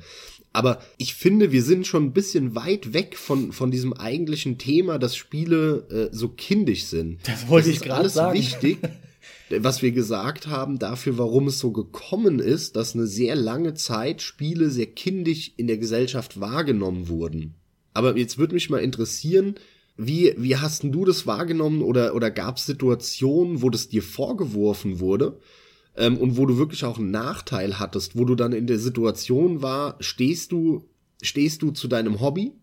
Aber ich finde, wir sind schon ein bisschen weit weg von, von diesem eigentlichen Thema, dass Spiele äh, so kindisch sind. Das wollte das ich gerade sagen. wichtig, was wir gesagt haben, dafür, warum es so gekommen ist, dass eine sehr lange Zeit Spiele sehr kindisch in der Gesellschaft wahrgenommen wurden. Aber jetzt würde mich mal interessieren, wie, wie hast denn du das wahrgenommen oder, oder gab es Situationen, wo das dir vorgeworfen wurde ähm, und wo du wirklich auch einen Nachteil hattest, wo du dann in der Situation war, stehst du, stehst du zu deinem Hobby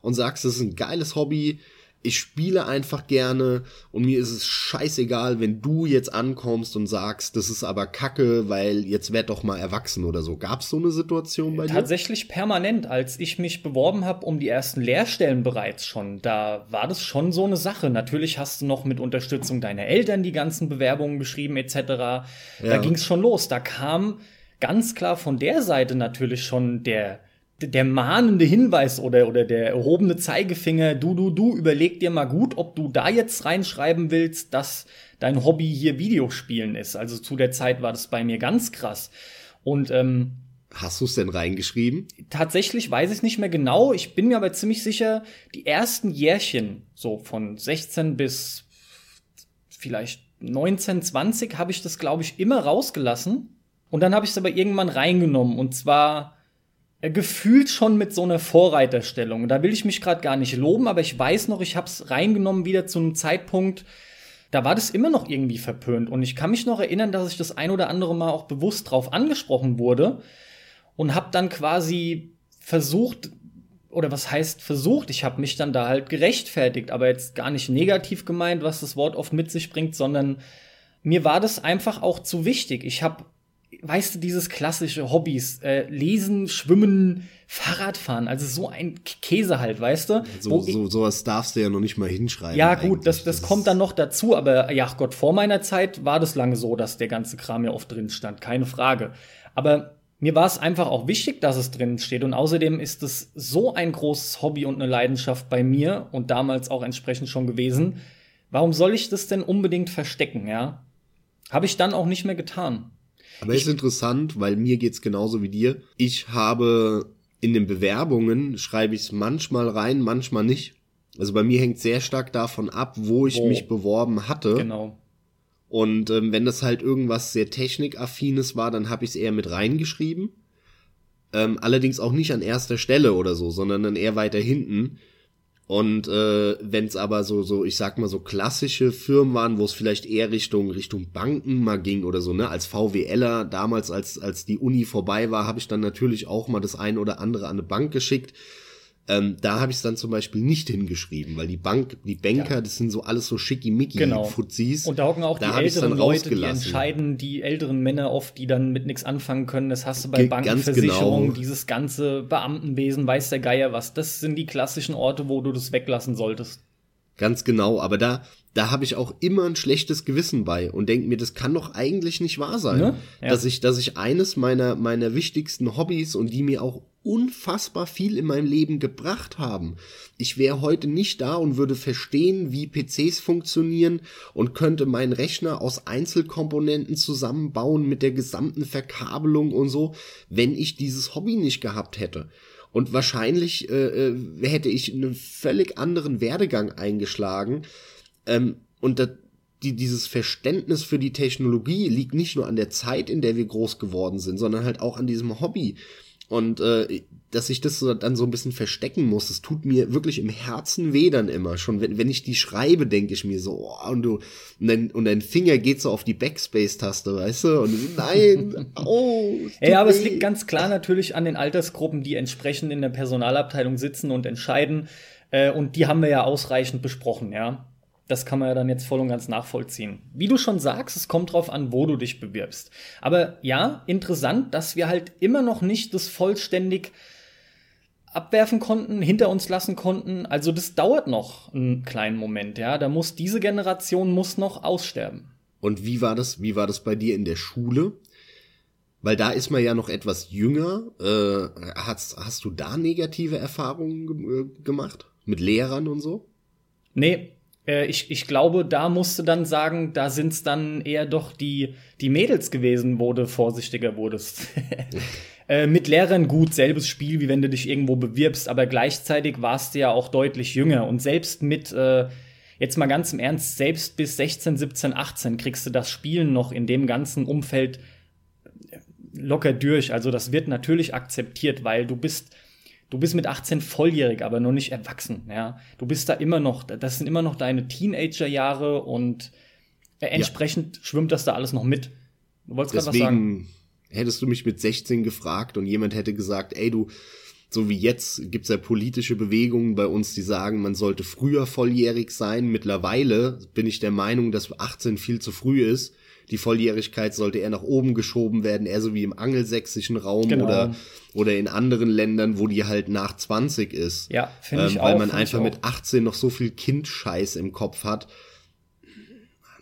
und sagst, das ist ein geiles Hobby, ich spiele einfach gerne und mir ist es scheißegal, wenn du jetzt ankommst und sagst, das ist aber kacke, weil jetzt werd doch mal erwachsen oder so. Gab es so eine Situation bei dir? Tatsächlich permanent, als ich mich beworben habe um die ersten Lehrstellen bereits schon, da war das schon so eine Sache. Natürlich hast du noch mit Unterstützung deiner Eltern die ganzen Bewerbungen geschrieben etc. Ja. Da ging es schon los. Da kam ganz klar von der Seite natürlich schon der der mahnende Hinweis oder, oder der erhobene Zeigefinger, du, du, du, überleg dir mal gut, ob du da jetzt reinschreiben willst, dass dein Hobby hier Videospielen ist. Also zu der Zeit war das bei mir ganz krass. Und ähm, Hast du es denn reingeschrieben? Tatsächlich weiß ich nicht mehr genau. Ich bin mir aber ziemlich sicher, die ersten Jährchen, so von 16 bis vielleicht 19, 20, habe ich das, glaube ich, immer rausgelassen. Und dann habe ich es aber irgendwann reingenommen. Und zwar gefühlt schon mit so einer Vorreiterstellung. Da will ich mich gerade gar nicht loben, aber ich weiß noch, ich habe es reingenommen wieder zu einem Zeitpunkt, da war das immer noch irgendwie verpönt. Und ich kann mich noch erinnern, dass ich das ein oder andere Mal auch bewusst drauf angesprochen wurde und habe dann quasi versucht, oder was heißt versucht, ich habe mich dann da halt gerechtfertigt, aber jetzt gar nicht negativ gemeint, was das Wort oft mit sich bringt, sondern mir war das einfach auch zu wichtig. Ich habe weißt du, dieses klassische Hobbys, äh, Lesen, Schwimmen, Fahrradfahren, also so ein Käse halt, weißt du? So, so, sowas darfst du ja noch nicht mal hinschreiben. Ja, gut, das, das, das kommt dann noch dazu, aber ja, Gott, vor meiner Zeit war das lange so, dass der ganze Kram ja oft drin stand, keine Frage. Aber mir war es einfach auch wichtig, dass es drin steht. Und außerdem ist es so ein großes Hobby und eine Leidenschaft bei mir und damals auch entsprechend schon gewesen. Warum soll ich das denn unbedingt verstecken, ja? Habe ich dann auch nicht mehr getan. Aber ist interessant, weil mir geht's genauso wie dir. Ich habe in den Bewerbungen schreibe ich es manchmal rein, manchmal nicht. Also bei mir hängt sehr stark davon ab, wo ich oh. mich beworben hatte. Genau. Und ähm, wenn das halt irgendwas sehr technikaffines war, dann habe ich es eher mit reingeschrieben. Ähm, allerdings auch nicht an erster Stelle oder so, sondern dann eher weiter hinten. Und äh, wenn es aber so, so, ich sag mal, so klassische Firmen waren, wo es vielleicht eher Richtung, Richtung Banken mal ging oder so, ne, als VWLer, damals, als, als die Uni vorbei war, habe ich dann natürlich auch mal das eine oder andere an eine Bank geschickt. Ähm, da habe ich es dann zum Beispiel nicht hingeschrieben, weil die Bank, die Banker, ja. das sind so alles so schickimicki genau. Fuzis. Und da hocken auch da die älteren Leute, die entscheiden, die älteren Männer oft, die dann mit nichts anfangen können. Das hast du bei Ge Banken, Versicherungen, genau. dieses ganze Beamtenwesen, weiß der Geier was. Das sind die klassischen Orte, wo du das weglassen solltest. Ganz genau, aber da, da habe ich auch immer ein schlechtes Gewissen bei und denke mir, das kann doch eigentlich nicht wahr sein, ne? ja. dass ich, dass ich eines meiner meiner wichtigsten Hobbys und die mir auch unfassbar viel in meinem Leben gebracht haben. Ich wäre heute nicht da und würde verstehen, wie PCs funktionieren und könnte meinen Rechner aus Einzelkomponenten zusammenbauen mit der gesamten Verkabelung und so, wenn ich dieses Hobby nicht gehabt hätte. Und wahrscheinlich äh, äh hätte ich einen völlig anderen Werdegang eingeschlagen. Ähm, und das, die, dieses Verständnis für die Technologie liegt nicht nur an der Zeit, in der wir groß geworden sind, sondern halt auch an diesem Hobby. Und äh, dass ich das so, dann so ein bisschen verstecken muss, das tut mir wirklich im Herzen weh dann immer. Schon wenn, wenn ich die schreibe, denke ich mir so, oh, und du, und dein, und dein Finger geht so auf die Backspace-Taste, weißt du? Und nein, oh. Ja, aber weh. es liegt ganz klar natürlich an den Altersgruppen, die entsprechend in der Personalabteilung sitzen und entscheiden. Äh, und die haben wir ja ausreichend besprochen, ja. Das kann man ja dann jetzt voll und ganz nachvollziehen. Wie du schon sagst, es kommt drauf an, wo du dich bewirbst. Aber ja, interessant, dass wir halt immer noch nicht das vollständig abwerfen konnten, hinter uns lassen konnten. Also das dauert noch einen kleinen Moment, ja. Da muss diese Generation muss noch aussterben. Und wie war das? Wie war das bei dir in der Schule? Weil da ist man ja noch etwas jünger. Äh, hast, hast du da negative Erfahrungen ge äh, gemacht? Mit Lehrern und so? Nee, äh, ich, ich glaube, da musste dann sagen, da sind es dann eher doch die, die Mädels gewesen, wo du vorsichtiger wurdest. äh, mit Lehrern gut, selbes Spiel, wie wenn du dich irgendwo bewirbst, aber gleichzeitig warst du ja auch deutlich jünger. Und selbst mit, äh, jetzt mal ganz im Ernst, selbst bis 16, 17, 18 kriegst du das Spielen noch in dem ganzen Umfeld äh, locker durch. Also das wird natürlich akzeptiert, weil du bist du bist mit 18 volljährig, aber noch nicht erwachsen, ja. Du bist da immer noch, das sind immer noch deine Teenagerjahre und äh, entsprechend ja. schwimmt das da alles noch mit. Du wolltest gerade was sagen. Hättest du mich mit 16 gefragt und jemand hätte gesagt, ey du, so wie jetzt gibt's ja politische Bewegungen bei uns, die sagen, man sollte früher volljährig sein. Mittlerweile bin ich der Meinung, dass 18 viel zu früh ist die Volljährigkeit sollte eher nach oben geschoben werden, eher so wie im angelsächsischen Raum genau. oder, oder in anderen Ländern, wo die halt nach 20 ist. Ja, finde ich ähm, Weil auch, man einfach mit 18 noch so viel Kindscheiß im Kopf hat.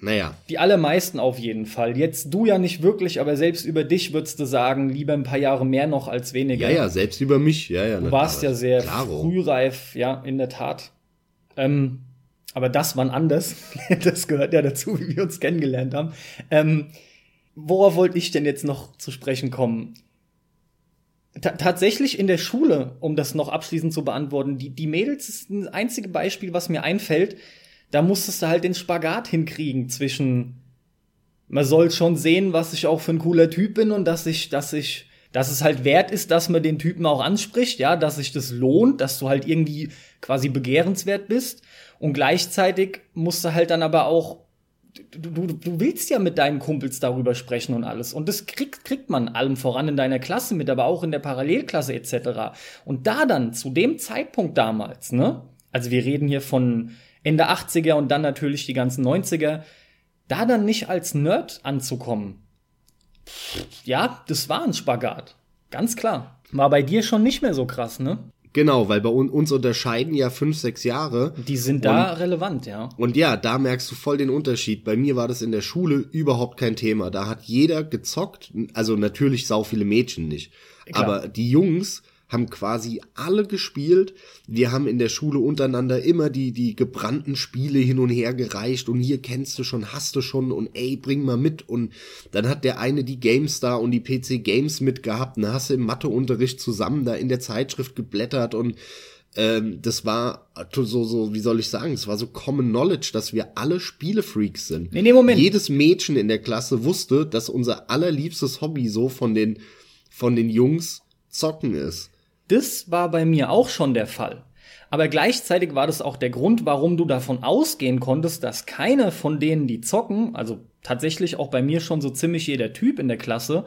Naja. Die allermeisten auf jeden Fall. Jetzt du ja nicht wirklich, aber selbst über dich würdest du sagen, lieber ein paar Jahre mehr noch als weniger. Ja, ja, selbst über mich, ja, ja. Du warst ja sehr Klaro. frühreif, ja, in der Tat. Ähm, aber das wann anders. das gehört ja dazu, wie wir uns kennengelernt haben. Ähm, worauf wollte ich denn jetzt noch zu sprechen kommen? T tatsächlich in der Schule, um das noch abschließend zu beantworten, die, die Mädels ist ein einzige Beispiel, was mir einfällt. Da musstest du halt den Spagat hinkriegen zwischen, man soll schon sehen, was ich auch für ein cooler Typ bin und dass ich, dass ich, dass es halt wert ist, dass man den Typen auch anspricht, ja, dass sich das lohnt, dass du halt irgendwie quasi begehrenswert bist. Und gleichzeitig musst du halt dann aber auch Du, du, du, willst ja mit deinen Kumpels darüber sprechen und alles. Und das kriegt, kriegt man allem voran in deiner Klasse mit, aber auch in der Parallelklasse etc. Und da dann, zu dem Zeitpunkt damals, ne? Also wir reden hier von Ende 80er und dann natürlich die ganzen 90er, da dann nicht als Nerd anzukommen. Ja, das war ein Spagat. Ganz klar. War bei dir schon nicht mehr so krass, ne? Genau, weil bei uns unterscheiden ja fünf, sechs Jahre. Die sind da und, relevant, ja. Und ja, da merkst du voll den Unterschied. Bei mir war das in der Schule überhaupt kein Thema. Da hat jeder gezockt, also natürlich sau viele Mädchen nicht. Klar. Aber die Jungs haben quasi alle gespielt. Wir haben in der Schule untereinander immer die, die gebrannten Spiele hin und her gereicht und hier kennst du schon, hast du schon und ey, bring mal mit. Und dann hat der eine die GameStar und die PC Games mitgehabt und dann hast du im Matheunterricht zusammen da in der Zeitschrift geblättert und ähm, das war so, so, wie soll ich sagen, es war so Common Knowledge, dass wir alle Spielefreaks sind. Nee, nee, Moment. Jedes Mädchen in der Klasse wusste, dass unser allerliebstes Hobby so von den, von den Jungs Zocken ist. Das war bei mir auch schon der Fall. Aber gleichzeitig war das auch der Grund, warum du davon ausgehen konntest, dass keiner von denen, die zocken, also tatsächlich auch bei mir schon so ziemlich jeder Typ in der Klasse,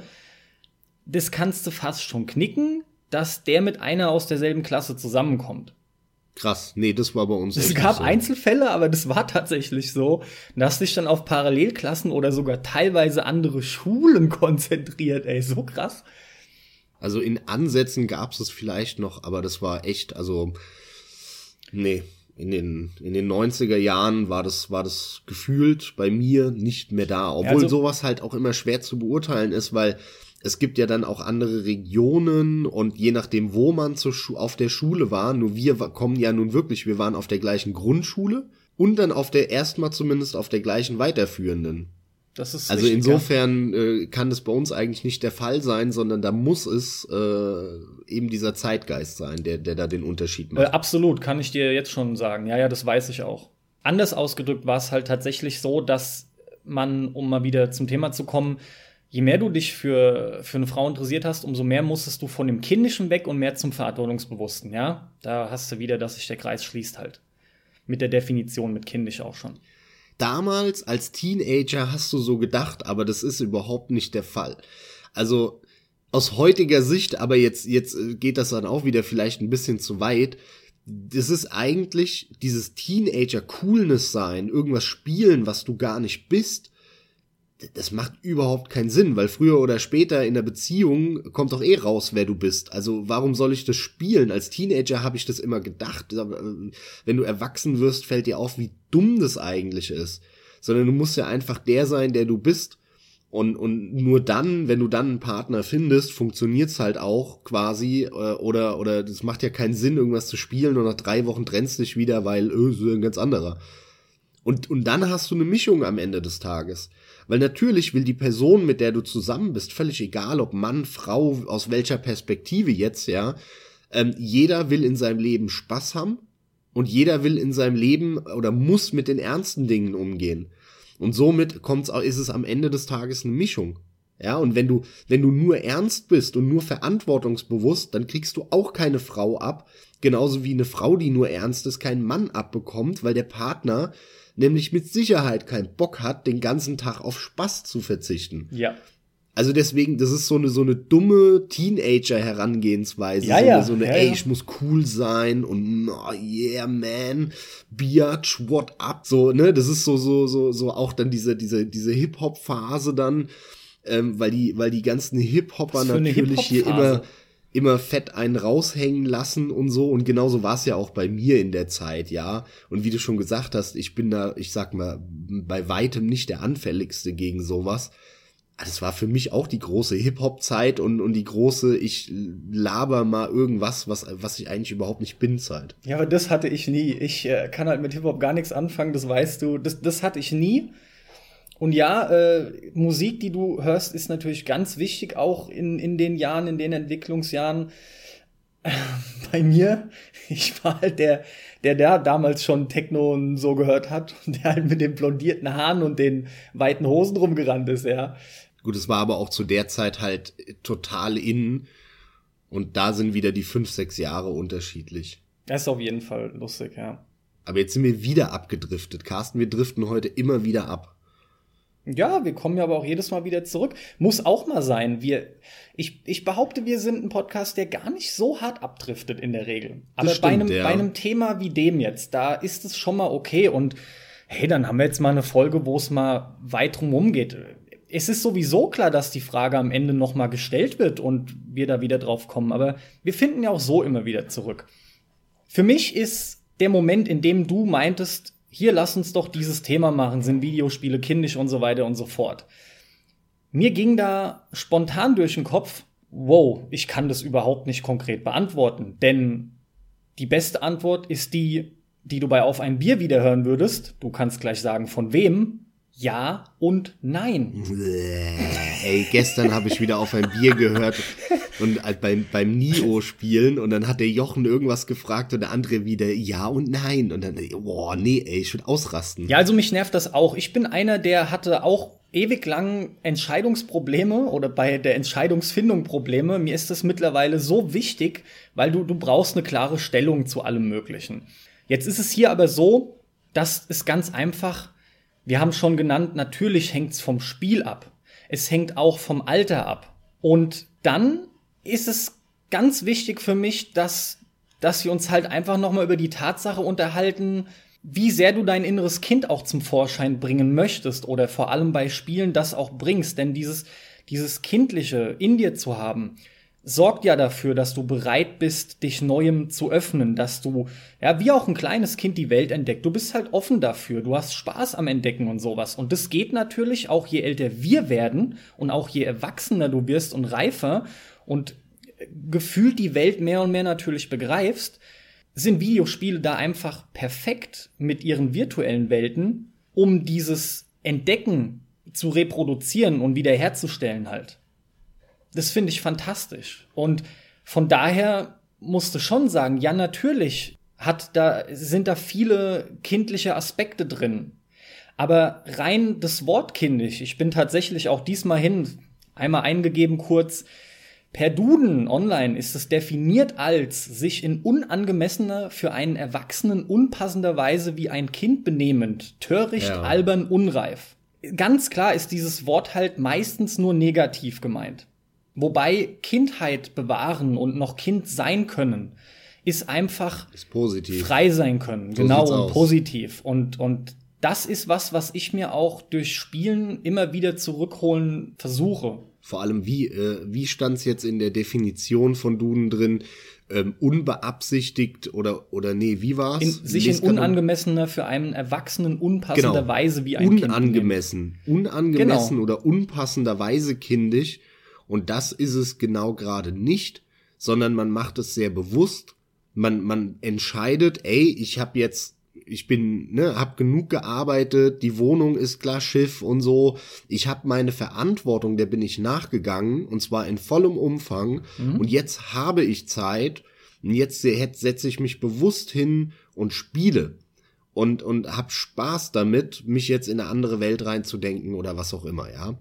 das kannst du fast schon knicken, dass der mit einer aus derselben Klasse zusammenkommt. Krass, nee, das war bei uns. Es gab so. Einzelfälle, aber das war tatsächlich so, dass sich dann auf Parallelklassen oder sogar teilweise andere Schulen konzentriert, ey, so krass. Also in Ansätzen gab es es vielleicht noch, aber das war echt, also nee, in den in den 90er Jahren war das war das gefühlt bei mir nicht mehr da, obwohl also, sowas halt auch immer schwer zu beurteilen ist, weil es gibt ja dann auch andere Regionen und je nachdem, wo man zur auf der Schule war, nur wir kommen ja nun wirklich, wir waren auf der gleichen Grundschule und dann auf der erstmal zumindest auf der gleichen weiterführenden. Also insofern äh, kann das bei uns eigentlich nicht der Fall sein, sondern da muss es äh, eben dieser Zeitgeist sein, der, der da den Unterschied macht. Äh, absolut, kann ich dir jetzt schon sagen. Ja, ja, das weiß ich auch. Anders ausgedrückt war es halt tatsächlich so, dass man, um mal wieder zum Thema zu kommen, je mehr du dich für, für eine Frau interessiert hast, umso mehr musstest du von dem Kindischen weg und mehr zum Verantwortungsbewussten, ja? Da hast du wieder, dass sich der Kreis schließt halt. Mit der Definition mit kindisch auch schon damals als Teenager hast du so gedacht, aber das ist überhaupt nicht der Fall. Also aus heutiger Sicht, aber jetzt, jetzt geht das dann auch wieder vielleicht ein bisschen zu weit. das ist eigentlich dieses Teenager-Coolness sein, irgendwas spielen, was du gar nicht bist. Das macht überhaupt keinen Sinn, weil früher oder später in der Beziehung kommt doch eh raus, wer du bist. Also warum soll ich das spielen? Als Teenager habe ich das immer gedacht. Wenn du erwachsen wirst, fällt dir auf, wie dumm das eigentlich ist. Sondern du musst ja einfach der sein, der du bist. Und, und nur dann, wenn du dann einen Partner findest, funktioniert's halt auch quasi, äh, oder, oder das macht ja keinen Sinn, irgendwas zu spielen und nach drei Wochen trennst dich wieder, weil, äh, ist ein ganz anderer. Und, und dann hast du eine Mischung am Ende des Tages. Weil natürlich will die Person, mit der du zusammen bist, völlig egal, ob Mann, Frau, aus welcher Perspektive jetzt, ja, ähm, jeder will in seinem Leben Spaß haben und jeder will in seinem Leben oder muss mit den ernsten Dingen umgehen. Und somit kommt's auch, ist es am Ende des Tages eine Mischung. Ja, und wenn du, wenn du nur ernst bist und nur verantwortungsbewusst, dann kriegst du auch keine Frau ab. Genauso wie eine Frau, die nur ernst ist, keinen Mann abbekommt, weil der Partner nämlich mit Sicherheit keinen Bock hat, den ganzen Tag auf Spaß zu verzichten. Ja. Also deswegen, das ist so eine so eine dumme Teenager-Herangehensweise. Ja, so ja, eine, so eine ja, ey, ich muss cool sein und oh, yeah, man, Biatch, what up? So, ne, das ist so, so, so, so auch dann diese, diese, diese Hip-Hop-Phase dann, ähm, weil die, weil die ganzen Hip-Hopper Was für eine natürlich hier immer immer fett einen raushängen lassen und so und genauso war es ja auch bei mir in der Zeit, ja. Und wie du schon gesagt hast, ich bin da, ich sag mal, bei weitem nicht der anfälligste gegen sowas. Ah, Das war für mich auch die große Hip-Hop-Zeit und, und die große, ich laber mal irgendwas, was, was ich eigentlich überhaupt nicht bin, Zeit. Ja, aber das hatte ich nie. Ich äh, kann halt mit Hip-Hop gar nichts anfangen, das weißt du. Das, das hatte ich nie. Und ja, äh, Musik, die du hörst, ist natürlich ganz wichtig, auch in, in den Jahren, in den Entwicklungsjahren. Äh, Bei mir, ich war halt der, der da damals schon Techno und so gehört hat und der halt mit den blondierten Haaren und den weiten Hosen rumgerannt ist, ja. Gut, es war aber auch zu der Zeit halt total in und da sind wieder die fünf, sechs Jahre unterschiedlich. Das ist auf jeden Fall lustig, ja. Aber jetzt sind wir wieder abgedriftet. Carsten, wir driften heute immer wieder ab. Ja, wir kommen ja aber auch jedes Mal wieder zurück. Muss auch mal sein. Wir, ich, ich behaupte, wir sind ein Podcast, der gar nicht so hart abdriftet in der Regel. Aber stimmt, bei, einem, ja. bei einem Thema wie dem jetzt, da ist es schon mal okay. Und hey, dann haben wir jetzt mal eine Folge, wo es mal weit drumherum geht. Es ist sowieso klar, dass die Frage am Ende noch mal gestellt wird und wir da wieder drauf kommen. Aber wir finden ja auch so immer wieder zurück. Für mich ist der Moment, in dem du meintest, hier lass uns doch dieses Thema machen, sind Videospiele kindisch und so weiter und so fort. Mir ging da spontan durch den Kopf, wow, ich kann das überhaupt nicht konkret beantworten, denn die beste Antwort ist die, die du bei Auf ein Bier wieder hören würdest. Du kannst gleich sagen, von wem? Ja und nein. Ey, gestern habe ich wieder auf ein Bier gehört und halt beim, beim Nio spielen und dann hat der Jochen irgendwas gefragt und der andere wieder ja und nein und dann, boah, nee, ey, ich würde ausrasten. Ja, also mich nervt das auch. Ich bin einer, der hatte auch ewig lang Entscheidungsprobleme oder bei der Entscheidungsfindung Probleme. Mir ist das mittlerweile so wichtig, weil du, du brauchst eine klare Stellung zu allem Möglichen. Jetzt ist es hier aber so, dass es ganz einfach, wir haben schon genannt, natürlich hängt es vom Spiel ab. Es hängt auch vom Alter ab. Und dann ist es ganz wichtig für mich, dass, dass wir uns halt einfach nochmal über die Tatsache unterhalten, wie sehr du dein inneres Kind auch zum Vorschein bringen möchtest oder vor allem bei Spielen das auch bringst. Denn dieses, dieses Kindliche in dir zu haben, sorgt ja dafür, dass du bereit bist, dich Neuem zu öffnen, dass du, ja, wie auch ein kleines Kind die Welt entdeckt. Du bist halt offen dafür, du hast Spaß am Entdecken und sowas. Und das geht natürlich auch je älter wir werden und auch je erwachsener du wirst und reifer und gefühlt die Welt mehr und mehr natürlich begreifst, sind Videospiele da einfach perfekt mit ihren virtuellen Welten, um dieses Entdecken zu reproduzieren und wiederherzustellen halt. Das finde ich fantastisch. Und von daher musste schon sagen, ja, natürlich hat da, sind da viele kindliche Aspekte drin. Aber rein das Wort kindisch, ich bin tatsächlich auch diesmal hin, einmal eingegeben kurz, per Duden online ist es definiert als sich in unangemessener, für einen Erwachsenen unpassender Weise wie ein Kind benehmend, töricht, Ja. albern, unreif. Ganz klar ist dieses Wort halt meistens nur negativ gemeint. Wobei Kindheit bewahren und noch Kind sein können ist einfach ist positiv. frei sein können. So genau, und aus. positiv. Und, und das ist was, was ich mir auch durch Spielen immer wieder zurückholen versuche. Vor allem, wie, äh, wie stand es jetzt in der Definition von Duden drin? Ähm, unbeabsichtigt oder oder nee, wie war's? In, sich in unangemessener für einen Erwachsenen unpassender genau. Weise wie ein Unangemessen, kind unangemessen genau. oder unpassenderweise kindisch und das ist es genau gerade nicht, sondern man macht es sehr bewusst. Man man entscheidet, ey, ich habe jetzt ich bin, ne, hab genug gearbeitet, die Wohnung ist klar Schiff und so. Ich habe meine Verantwortung, der bin ich nachgegangen und zwar in vollem Umfang. Mhm. Und jetzt habe ich Zeit und jetzt setze ich mich bewusst hin und spiele und und hab Spaß damit, mich jetzt in eine andere Welt reinzudenken oder was auch immer, ja.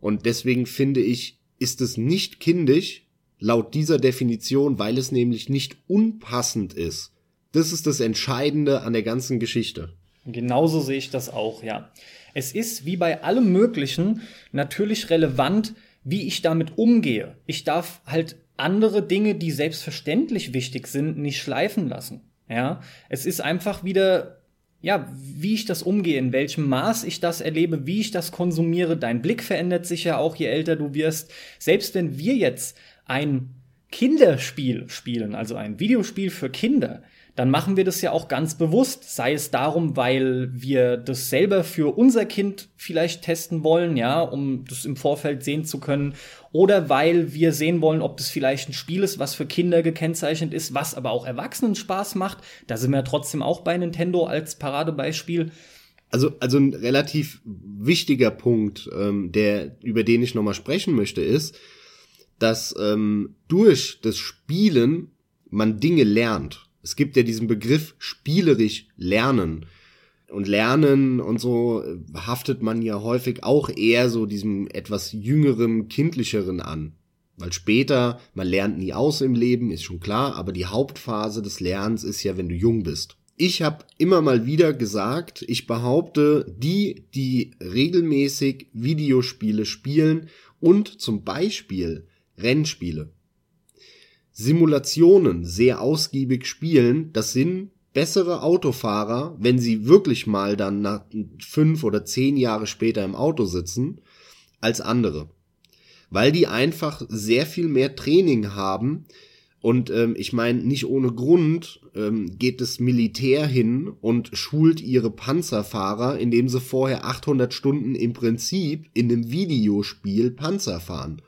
Und deswegen finde ich, ist es nicht kindisch laut dieser Definition, weil es nämlich nicht unpassend ist das ist das Entscheidende an der ganzen Geschichte. Genauso sehe ich das auch, ja. Es ist wie bei allem Möglichen natürlich relevant, wie ich damit umgehe. Ich darf halt andere Dinge, die selbstverständlich wichtig sind, nicht schleifen lassen. Ja, es ist einfach wieder, ja, wie ich das umgehe, in welchem Maß ich das erlebe, wie ich das konsumiere. Dein Blick verändert sich ja auch, je älter du wirst. Selbst wenn wir jetzt ein Kinderspiel spielen, also ein Videospiel für Kinder, dann machen wir das ja auch ganz bewusst. Sei es darum, weil wir das selber für unser Kind vielleicht testen wollen, ja, um das im Vorfeld sehen zu können. Oder weil wir sehen wollen, ob das vielleicht ein Spiel ist, was für Kinder gekennzeichnet ist, was aber auch Erwachsenen Spaß macht. Da sind wir trotzdem auch bei Nintendo als Paradebeispiel. Also, also ein relativ wichtiger Punkt, ähm, der, über den ich nochmal sprechen möchte, ist, dass ähm, durch das Spielen man Dinge lernt es gibt ja diesen Begriff spielerisch lernen. Und lernen und so äh, haftet man ja häufig auch eher so diesem etwas jüngeren, kindlicheren an. Weil später, man lernt nie aus im Leben, ist schon klar, aber die Hauptphase des Lernens ist ja, wenn du jung bist. Ich habe immer mal wieder gesagt, ich behaupte, die, die regelmäßig Videospiele spielen und zum Beispiel Rennspiele, Simulationen sehr ausgiebig spielen, das sind bessere Autofahrer, wenn sie wirklich mal dann nach fünf oder zehn Jahre später im Auto sitzen, als andere. Weil die einfach sehr viel mehr Training haben. Und ähm, ich meine, nicht ohne Grund ähm, geht das Militär hin und schult ihre Panzerfahrer, indem sie vorher 800 Stunden im Prinzip in einem Videospiel Panzer fahren.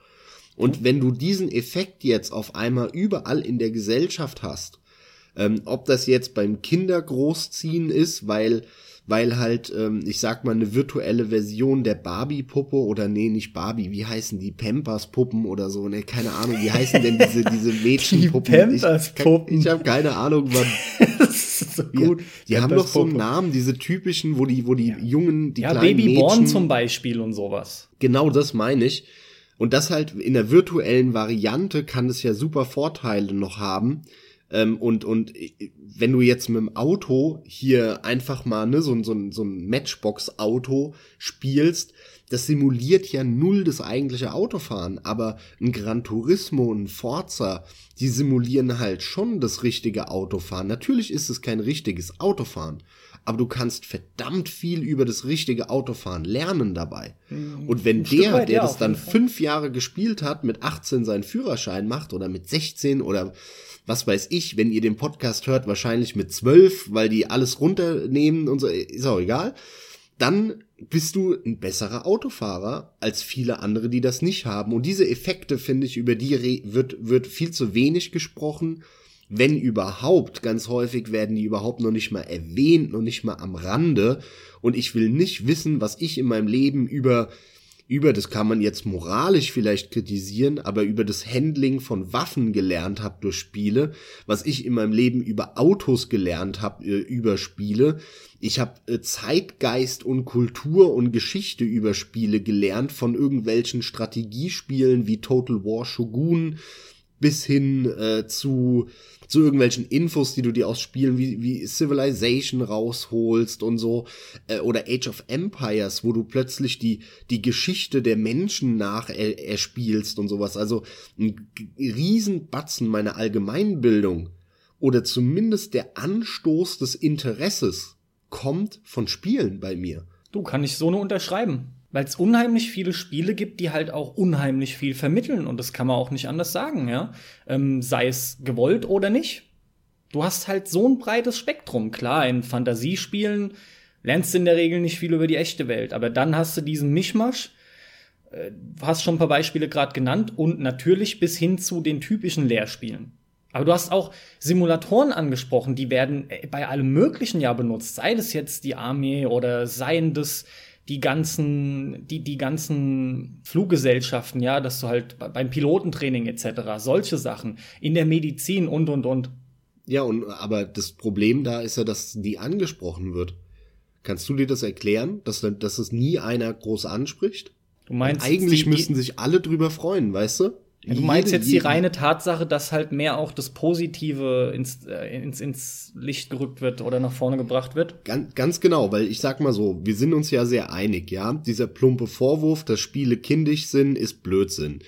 Und wenn du diesen Effekt jetzt auf einmal überall in der Gesellschaft hast, ähm, ob das jetzt beim Kindergroßziehen ist, weil weil halt, ähm, ich sag mal, eine virtuelle Version der Barbie-Puppe oder nee, nicht Barbie, wie heißen die Pampers-Puppen oder so, ne, keine Ahnung, wie heißen denn diese, diese Mädchenpuppen? Die Pampers-Puppen. Ich, ich habe keine Ahnung, wann. das ist so gut. Die, die haben doch so einen Namen, diese typischen, wo die, wo die ja. Jungen, die ja, kleinen Babyborn zum Beispiel und sowas. Genau, das meine ich. Und das halt in der virtuellen Variante kann es ja super Vorteile noch haben. Ähm, und, und wenn du jetzt mit dem Auto hier einfach mal ne, so, so, so ein Matchbox-Auto spielst, das simuliert ja null das eigentliche Autofahren, aber ein Gran Turismo, ein Forza, die simulieren halt schon das richtige Autofahren. Natürlich ist es kein richtiges Autofahren, aber du kannst verdammt viel über das richtige Autofahren lernen dabei. Mhm. Und wenn der, weit, der ja, das dann fünf Jahre gespielt hat, mit 18 seinen Führerschein macht oder mit 16 oder was weiß ich, wenn ihr den Podcast hört, wahrscheinlich mit 12, weil die alles runternehmen und so, ist auch egal, dann bist du ein besserer Autofahrer als viele andere, die das nicht haben. Und diese Effekte, finde ich, über die wird, wird viel zu wenig gesprochen wenn überhaupt, ganz häufig werden die überhaupt noch nicht mal erwähnt, noch nicht mal am Rande. Und ich will nicht wissen, was ich in meinem Leben über über, das kann man jetzt moralisch vielleicht kritisieren, aber über das Handling von Waffen gelernt habe durch Spiele, was ich in meinem Leben über Autos gelernt habe äh, über Spiele. Ich habe äh, Zeitgeist und Kultur und Geschichte über Spiele gelernt von irgendwelchen Strategiespielen wie Total War Shogun bis hin äh, zu zu irgendwelchen Infos, die du dir aus Spielen wie, wie Civilization rausholst und so, äh, oder Age of Empires, wo du plötzlich die, die Geschichte der Menschen nach er, erspielst und sowas. Also ein Riesenbatzen meiner Allgemeinbildung oder zumindest der Anstoß des Interesses kommt von Spielen bei mir. Du kann ich so nur unterschreiben. Weil es unheimlich viele Spiele gibt, die halt auch unheimlich viel vermitteln. Und das kann man auch nicht anders sagen, ja. Ähm, sei es gewollt oder nicht. Du hast halt so ein breites Spektrum. Klar, in Fantasiespielen lernst du in der Regel nicht viel über die echte Welt. Aber dann hast du diesen Mischmasch. Äh, hast schon ein paar Beispiele gerade genannt. Und natürlich bis hin zu den typischen Lehrspielen. Aber du hast auch Simulatoren angesprochen, die werden äh, bei allem Möglichen ja benutzt. Sei das jetzt die Armee oder seien das die ganzen, die, die ganzen Fluggesellschaften, ja, dass du halt beim Pilotentraining etc., solche Sachen, in der Medizin und und und. Ja, und aber das Problem da ist ja, dass die angesprochen wird. Kannst du dir das erklären, dass, dass es nie einer groß anspricht? Du meinst, und eigentlich die, müssten sich alle drüber freuen, weißt du? Ja, du meinst jetzt die reine Tatsache, dass halt mehr auch das Positive ins, äh, ins, ins Licht gerückt wird oder nach vorne gebracht wird? Ganz, ganz genau, weil ich sag mal so, wir sind uns ja sehr einig, ja. Dieser plumpe Vorwurf, dass Spiele kindisch sind, ist Blödsinn.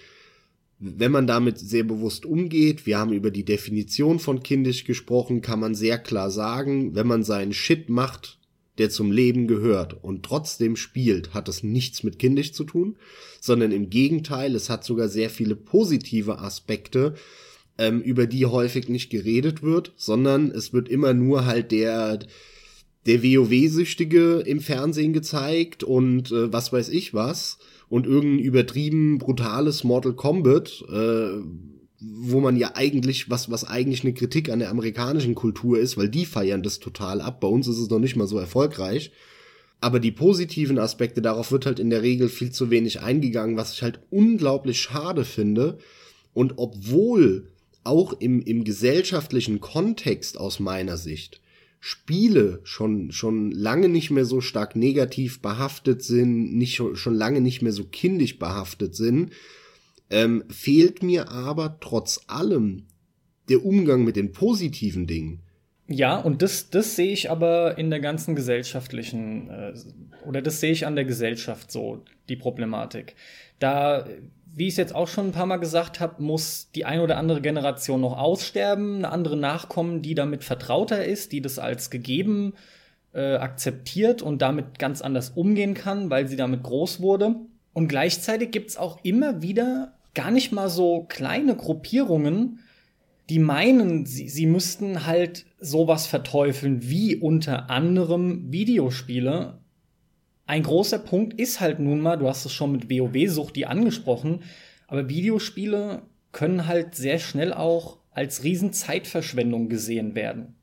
Wenn man damit sehr bewusst umgeht, wir haben über die Definition von kindisch gesprochen, kann man sehr klar sagen, wenn man seinen Shit macht, der zum Leben gehört. Und trotzdem spielt, hat das nichts mit kindisch zu tun, sondern im Gegenteil, es hat sogar sehr viele positive Aspekte, ähm, über die häufig nicht geredet wird, sondern es wird immer nur halt der der WoW-Süchtige im Fernsehen gezeigt und äh, was weiß ich was. Und irgendein übertrieben brutales Mortal Kombat äh, wo man ja eigentlich, was, was eigentlich eine Kritik an der amerikanischen Kultur ist, weil die feiern das total ab. Bei uns ist es noch nicht mal so erfolgreich. Aber die positiven Aspekte, darauf wird halt in der Regel viel zu wenig eingegangen, was ich halt unglaublich schade finde. Und obwohl auch im, im gesellschaftlichen Kontext aus meiner Sicht Spiele schon, schon lange nicht mehr so stark negativ behaftet sind, nicht, schon lange nicht mehr so kindisch behaftet sind, ähm, fehlt mir aber trotz allem der Umgang mit den positiven Dingen. Ja, und das, das sehe ich aber in der ganzen gesellschaftlichen, äh, oder das sehe ich an der Gesellschaft so, die Problematik. Da, wie ich es jetzt auch schon ein paar Mal gesagt habe, muss die eine oder andere Generation noch aussterben, eine andere nachkommen, die damit vertrauter ist, die das als gegeben äh, akzeptiert und damit ganz anders umgehen kann, weil sie damit groß wurde. Und gleichzeitig gibt es auch immer wieder gar nicht mal so kleine Gruppierungen, die meinen, sie, sie müssten halt sowas verteufeln wie unter anderem Videospiele. Ein großer Punkt ist halt nun mal, du hast es schon mit WoW-Sucht die angesprochen, aber Videospiele können halt sehr schnell auch als Riesenzeitverschwendung gesehen werden.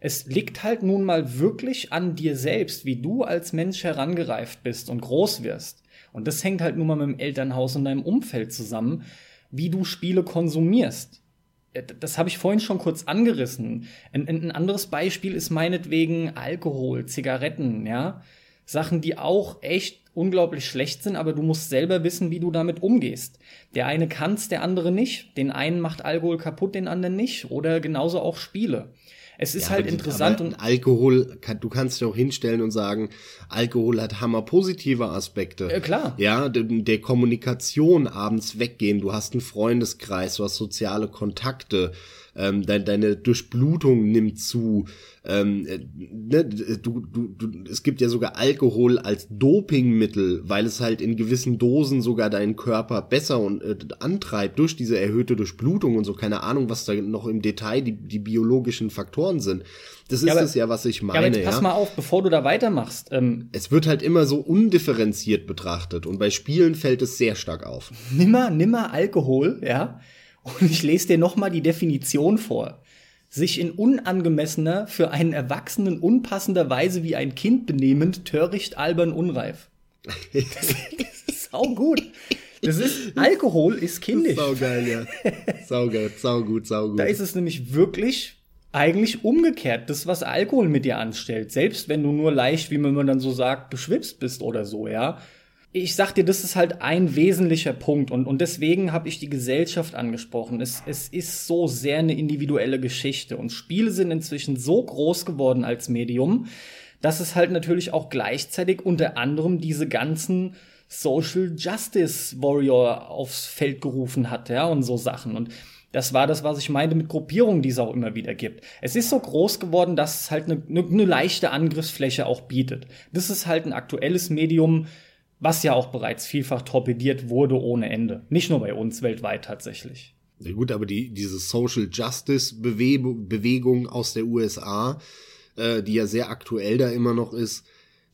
Es liegt halt nun mal wirklich an dir selbst, wie du als Mensch herangereift bist und groß wirst. Und das hängt halt nur mal mit dem Elternhaus und deinem Umfeld zusammen, wie du Spiele konsumierst. Das habe ich vorhin schon kurz angerissen. Ein, ein anderes Beispiel ist meinetwegen Alkohol, Zigaretten, ja. Sachen, die auch echt unglaublich schlecht sind, aber du musst selber wissen, wie du damit umgehst. Der eine kann's, der andere nicht. Den einen macht Alkohol kaputt, den anderen nicht. Oder genauso auch Spiele. Es ist ja, halt interessant und Alkohol, kann, du kannst ja auch hinstellen und sagen, Alkohol hat hammer positive Aspekte. Äh, klar. Ja, der, der Kommunikation abends weggehen, du hast einen Freundeskreis, du hast soziale Kontakte, ähm, dein, deine Durchblutung nimmt zu. Ähm, äh, ne, du, du, du, es gibt ja sogar Alkohol als Dopingmittel, weil es halt in gewissen Dosen sogar deinen Körper besser und äh, antreibt durch diese erhöhte Durchblutung und so. Keine Ahnung, was da noch im Detail die, die biologischen Faktoren sind. Das ist ja, es ja, was ich meine. Ja, aber jetzt pass ja. mal auf, bevor du da weitermachst. Ähm, es wird halt immer so undifferenziert betrachtet und bei Spielen fällt es sehr stark auf. Nimmer, nimmer Alkohol, ja und ich lese dir nochmal die Definition vor. Sich in unangemessener, für einen Erwachsenen unpassender Weise wie ein Kind benehmend, töricht, albern, unreif. Das, ist sau gut. Das ist, Alkohol ist kindisch. Sau geil, ja. Sau geil, sau gut, sau gut. Da ist es nämlich wirklich eigentlich umgekehrt, das, was Alkohol mit dir anstellt. Selbst wenn du nur leicht, wie man dann so sagt, beschwipst bist oder so, ja ich sag dir, das ist halt ein wesentlicher Punkt und, und deswegen habe ich die Gesellschaft angesprochen. Es, es ist so sehr eine individuelle Geschichte und Spiele sind inzwischen so groß geworden als Medium, dass es halt natürlich auch gleichzeitig unter anderem diese ganzen Social Justice Warrior aufs Feld gerufen hat, ja, und so Sachen. Und Das war das, was ich meinte mit Gruppierungen, die es auch immer wieder gibt. Es ist so groß geworden, dass es halt eine, eine, eine leichte Angriffsfläche auch bietet. Das ist halt ein aktuelles Medium, was ja auch bereits vielfach torpediert wurde ohne Ende. Nicht nur bei uns, weltweit tatsächlich. Ja gut, aber die, diese Social Justice Bewegung aus der USA, äh, die ja sehr aktuell da immer noch ist,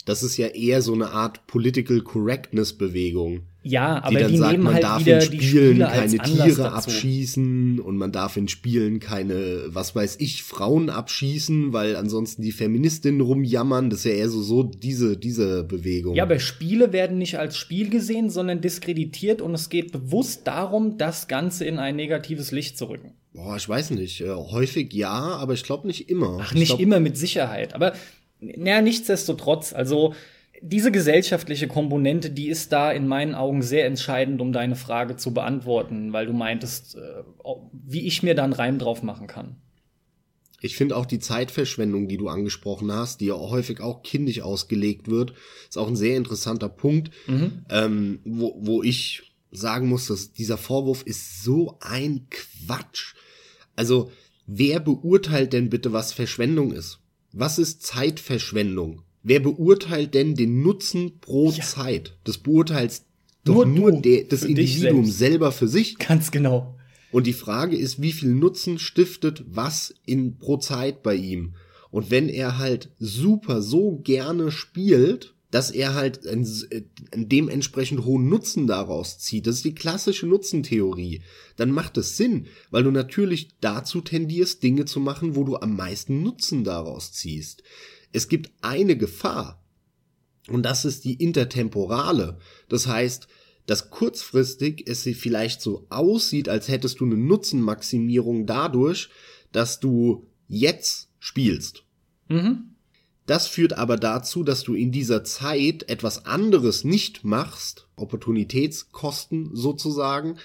das ist ja eher so eine Art Political Correctness Bewegung. Ja, aber die, dann die sagt, nehmen man halt darf in Spielen keine Tiere dazu. abschießen und man darf in Spielen keine, was weiß ich, Frauen abschießen, weil ansonsten die Feministinnen rumjammern. Das ist ja eher so, so diese, diese Bewegung. Ja, aber Spiele werden nicht als Spiel gesehen, sondern diskreditiert und es geht bewusst darum, das Ganze in ein negatives Licht zu rücken. Boah, ich weiß nicht. Äh, häufig ja, aber ich glaube nicht immer. Ach, ich nicht glaub, immer mit Sicherheit. Aber naja, nichtsdestotrotz, also diese gesellschaftliche Komponente, die ist da in meinen Augen sehr entscheidend, um deine Frage zu beantworten, weil du meintest, äh, wie ich mir da einen Reim drauf machen kann. Ich finde auch die Zeitverschwendung, die du angesprochen hast, die ja häufig auch kindisch ausgelegt wird, ist auch ein sehr interessanter Punkt, ähm, wo, wo ich sagen muss, dass dieser Vorwurf ist so ein Quatsch. Also, wer beurteilt denn bitte, was Verschwendung ist? Was ist Zeitverschwendung? Wer beurteilt denn den Nutzen pro Ja. Zeit? Das beurteilt doch Nur nur, der, das Individuum selbst. selber für sich. Ganz genau. Und die Frage ist, wie viel Nutzen stiftet was in pro Zeit bei ihm? Und wenn er halt super so gerne spielt, dass er halt einen, äh, einen dementsprechend hohen Nutzen daraus zieht, das ist die klassische Nutzentheorie, dann macht es Sinn, weil du natürlich dazu tendierst, Dinge zu machen, wo du am meisten Nutzen daraus ziehst. Es gibt eine Gefahr, und das ist die intertemporale. Das heißt, dass kurzfristig es vielleicht so aussieht, als hättest du eine Nutzenmaximierung dadurch, dass du jetzt spielst. Mhm. Das führt aber dazu, dass du in dieser Zeit etwas anderes nicht machst, Opportunitätskosten sozusagen.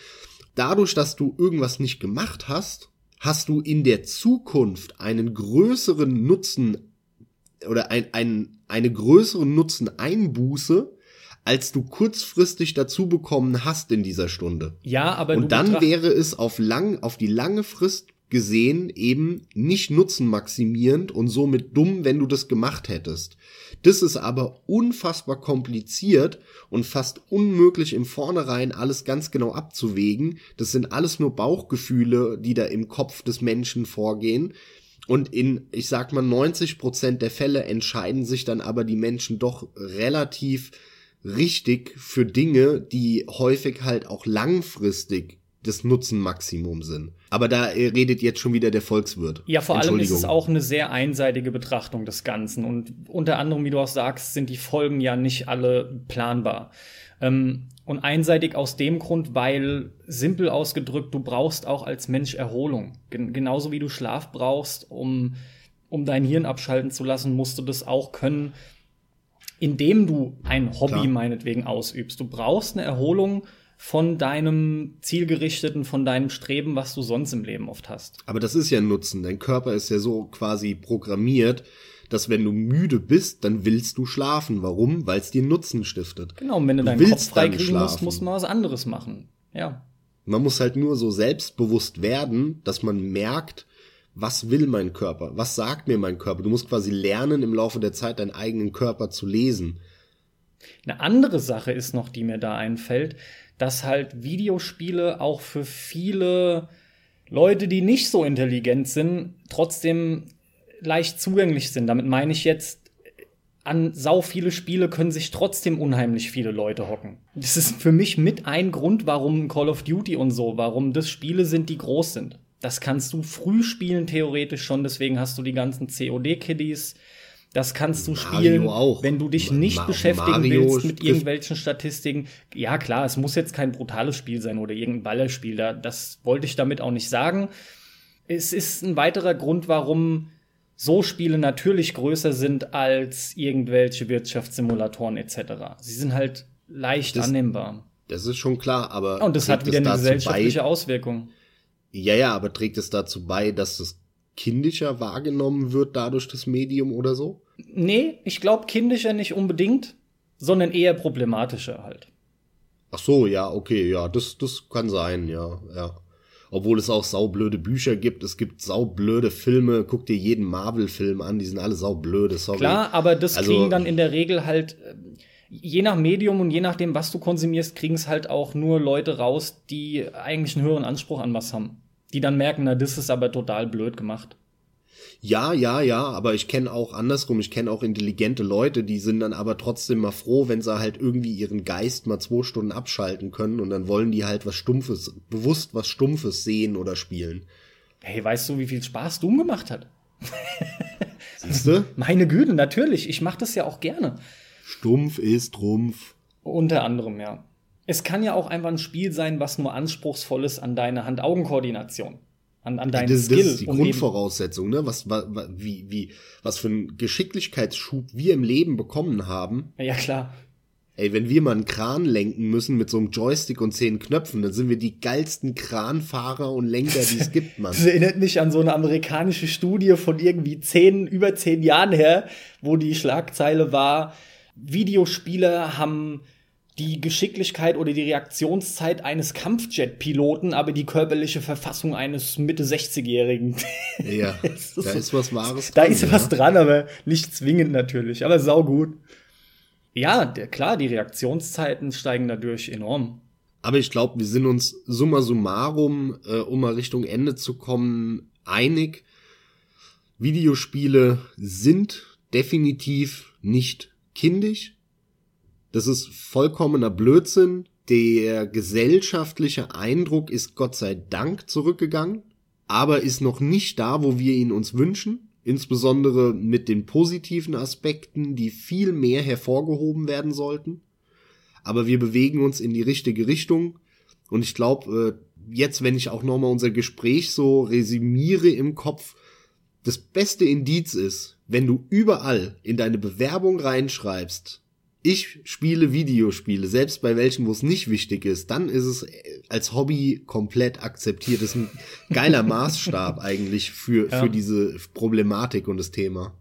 Dadurch, dass du irgendwas nicht gemacht hast, hast du in der Zukunft einen größeren Nutzen oder ein, ein, eine größere Nutzeneinbuße, als du kurzfristig dazu bekommen hast in dieser Stunde. Ja, aber Und dann wäre es auf lang, auf die lange Frist gesehen eben nicht nutzenmaximierend und somit dumm, wenn du das gemacht hättest. Das ist aber unfassbar kompliziert und fast unmöglich im Vornherein alles ganz genau abzuwägen. Das sind alles nur Bauchgefühle, die da im Kopf des Menschen vorgehen. Und in, ich sag mal, 90 Prozent der Fälle entscheiden sich dann aber die Menschen doch relativ richtig für Dinge, die häufig halt auch langfristig das Nutzenmaximum sind. Aber da redet jetzt schon wieder der Volkswirt. Ja, vor allem ist es auch eine sehr einseitige Betrachtung des Ganzen. Und unter anderem, wie du auch sagst, sind die Folgen ja nicht alle planbar. Ähm, und einseitig aus dem Grund, weil, simpel ausgedrückt, du brauchst auch als Mensch Erholung. Gen genauso wie du Schlaf brauchst, um, um dein Hirn abschalten zu lassen, musst du das auch können, indem du ein Hobby Klar. meinetwegen ausübst. Du brauchst eine Erholung von deinem zielgerichteten, von deinem Streben, was du sonst im Leben oft hast. Aber das ist ja ein Nutzen. Dein Körper ist ja so quasi programmiert, dass wenn du müde bist, dann willst du schlafen. Warum? Weil es dir Nutzen stiftet. Genau, und wenn du Du deinen Kopf freikriegen musst, du mal was anderes machen. Ja. Man muss halt nur so selbstbewusst werden, dass man merkt, was will mein Körper? Was sagt mir mein Körper? Du musst quasi lernen, im Laufe der Zeit deinen eigenen Körper zu lesen. Eine andere Sache ist noch, die mir da einfällt, dass halt Videospiele auch für viele Leute, die nicht so intelligent sind, trotzdem leicht zugänglich sind. Damit meine ich jetzt, an sau viele Spiele können sich trotzdem unheimlich viele Leute hocken. Das ist für mich mit ein Grund, warum Call of Duty und so, warum das Spiele sind, die groß sind. Das kannst du früh spielen, theoretisch schon, deswegen hast du die ganzen COD-Kiddies. Das kannst du spielen, wenn du dich nicht Ma- beschäftigen Mario willst mit irgendwelchen Statistiken. Ja, klar, es muss jetzt kein brutales Spiel sein oder irgendein Ballerspiel. Da, das wollte ich damit auch nicht sagen. Es ist ein weiterer Grund, warum so Spiele natürlich größer sind als irgendwelche Wirtschaftssimulatoren etc. Sie sind halt leicht Das- annehmbar. Das ist schon klar, aber Und das hat wieder eine gesellschaftliche bei, Auswirkung. Ja, ja, aber trägt es dazu bei, dass es kindischer wahrgenommen wird dadurch das Medium oder so? Nee, ich glaube kindischer nicht unbedingt, sondern eher problematischer halt. Ach so, ja, okay, ja, das, das kann sein, ja, ja. Obwohl es auch saublöde Bücher gibt. Es gibt saublöde Filme. Guck dir jeden Marvel-Film an, die sind alle saublöde, sorry. Klar, aber das also, kriegen dann in der Regel halt, äh, je nach Medium und je nachdem, was du konsumierst, kriegen es halt auch nur Leute raus, die eigentlich einen höheren Anspruch an was haben. Die dann merken, na, das ist aber total blöd gemacht. Ja, ja, ja, aber ich kenne auch andersrum, ich kenne auch intelligente Leute, die sind dann aber trotzdem mal froh, wenn sie halt irgendwie ihren Geist mal zwei Stunden abschalten können und dann wollen die halt was Stumpfes, bewusst was Stumpfes sehen oder spielen. Hey, weißt du, wie viel Spaß Doom gemacht hat? Siehst du? Meine Güte, natürlich. Ich mache das ja auch gerne. Stumpf ist Trumpf. Unter anderem, ja. Es kann ja auch einfach ein Spiel sein, was nur anspruchsvoll ist an deine Hand-Augen-Koordination an, an deinen das, Skill. Das ist die Grundvoraussetzung, ne? Was, was, wie, wie, was für einen Geschicklichkeitsschub wir im Leben bekommen haben. Ja, klar. Ey, wenn wir mal einen Kran lenken müssen mit so einem Joystick und zehn Knöpfen, dann sind wir die geilsten Kranfahrer und Lenker, die es gibt, Mann. Das erinnert mich an so eine amerikanische Studie von irgendwie zehn, über zehn Jahren her, wo die Schlagzeile war, Videospieler haben die Geschicklichkeit oder die Reaktionszeit eines Kampfjet-Piloten, aber die körperliche Verfassung eines Mitte 60-Jährigen. Ja, ist da ist was Wahres dran. Da ist ja. was dran, aber nicht zwingend natürlich, aber saugut. Ja, der, klar, die Reaktionszeiten steigen dadurch enorm. Aber ich glaube, wir sind uns summa summarum, äh, um mal Richtung Ende zu kommen, einig. Videospiele sind definitiv nicht kindisch das ist vollkommener Blödsinn. Der gesellschaftliche Eindruck ist Gott sei Dank zurückgegangen, aber ist noch nicht da, wo wir ihn uns wünschen. Insbesondere mit den positiven Aspekten, die viel mehr hervorgehoben werden sollten. Aber wir bewegen uns in die richtige Richtung. Und ich glaube, äh, jetzt, wenn ich auch nochmal unser Gespräch so resümiere im Kopf, das beste Indiz ist, wenn du überall in deine Bewerbung reinschreibst, ich spiele Videospiele, selbst bei welchen, wo es nicht wichtig ist, dann ist es als Hobby komplett akzeptiert. Das ist ein geiler Maßstab eigentlich für, ja. für diese Problematik und das Thema.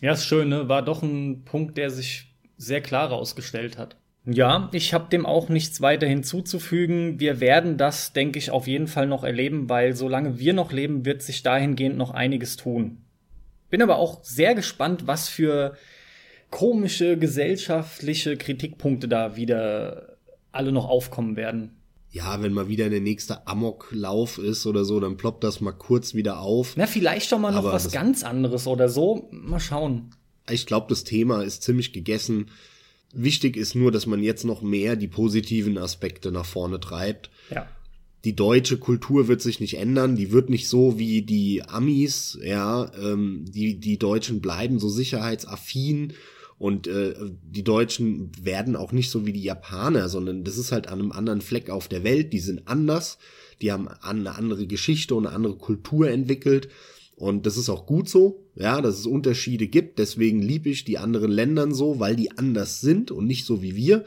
Ja, ist schön, ne? War doch ein Punkt, der sich sehr klar herausgestellt hat. Ja, ich habe dem auch nichts weiter hinzuzufügen. Wir werden das, denke ich, auf jeden Fall noch erleben, weil solange wir noch leben, wird sich dahingehend noch einiges tun. Bin aber auch sehr gespannt, was für komische gesellschaftliche Kritikpunkte da wieder alle noch aufkommen werden. Ja, wenn mal wieder der nächste Amoklauf ist oder so, dann ploppt das mal kurz wieder auf. Na, vielleicht doch mal noch Aber was ganz anderes oder so. Mal schauen. Ich glaube, das Thema ist ziemlich gegessen. Wichtig ist nur, dass man jetzt noch mehr die positiven Aspekte nach vorne treibt. Ja. Die deutsche Kultur wird sich nicht ändern, die wird nicht so wie die Amis, ja, ähm, die, die Deutschen bleiben so sicherheitsaffin und äh, die Deutschen werden auch nicht so wie die Japaner, sondern das ist halt an einem anderen Fleck auf der Welt. Die sind anders, die haben eine andere Geschichte und eine andere Kultur entwickelt. Und das ist auch gut so, ja, dass es Unterschiede gibt. Deswegen liebe ich die anderen Ländern so, weil die anders sind und nicht so wie wir.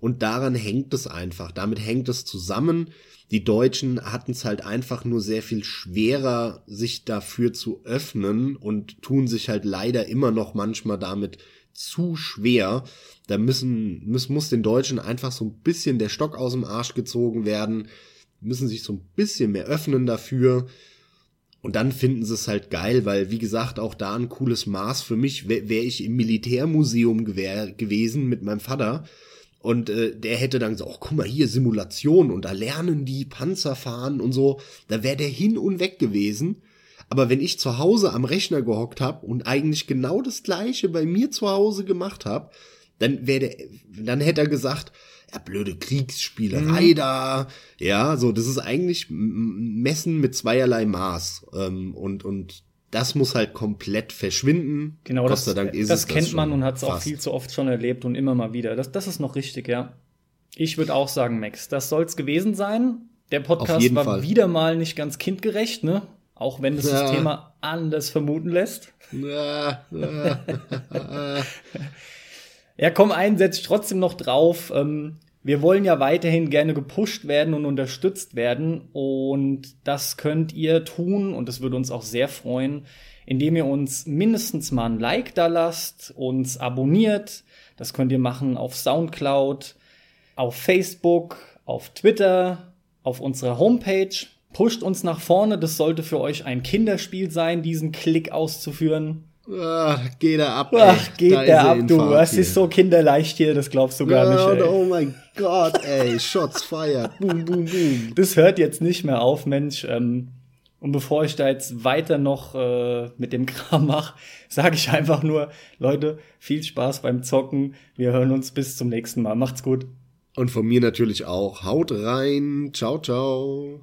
Und daran hängt es einfach. Damit hängt es zusammen. Die Deutschen hatten es halt einfach nur sehr viel schwerer, sich dafür zu öffnen und tun sich halt leider immer noch manchmal damit zu schwer. Da müssen, muss, muss den Deutschen einfach so ein bisschen der Stock aus dem Arsch gezogen werden, müssen sich so ein bisschen mehr öffnen dafür. Und dann finden sie es halt geil, weil, wie gesagt, auch da ein cooles Maß für mich wäre wär ich im Militärmuseum gewesen mit meinem Vater. Und äh, der hätte dann gesagt, oh, guck mal hier, Simulation und da lernen die Panzer fahren und so. Da wäre der hin und weg gewesen. Aber wenn ich zu Hause am Rechner gehockt habe und eigentlich genau das gleiche bei mir zu Hause gemacht habe, dann wäre dann hätte er gesagt, ja, blöde Kriegsspielerei mhm. da. Ja, so, das ist eigentlich Messen mit zweierlei Maß. Ähm, und, und das muss halt komplett verschwinden. Genau, das, das kennt das man und hat es auch viel zu oft schon erlebt und immer mal wieder. Das, das ist noch richtig, ja. Ich würde auch sagen, Max, das soll's gewesen sein. Der Podcast war Fall. wieder mal nicht ganz kindgerecht, ne? Auch wenn es ja. das Thema anders vermuten lässt. Ja, ja. ja komm, ein setz trotzdem noch drauf. Ähm, wir wollen ja weiterhin gerne gepusht werden und unterstützt werden. Und das könnt ihr tun und das würde uns auch sehr freuen, indem ihr uns mindestens mal ein Like da lasst, uns abonniert. Das könnt ihr machen auf Soundcloud, auf Facebook, auf Twitter, auf unserer Homepage pusht uns nach vorne. Das sollte für euch ein Kinderspiel sein, diesen Klick auszuführen. Ach, geht er ab. Ach, geht der ab, du. Es ist so kinderleicht hier, das glaubst du gar ja, nicht. Ey. Oh mein Gott, ey. Shots fired. boom, boom, boom. Das hört jetzt nicht mehr auf, Mensch. Ähm, und bevor ich da jetzt weiter noch äh, mit dem Kram mache, sage ich einfach nur, Leute, viel Spaß beim Zocken. Wir hören uns bis zum nächsten Mal. Macht's gut. Und von mir natürlich auch. Haut rein. Ciao, ciao.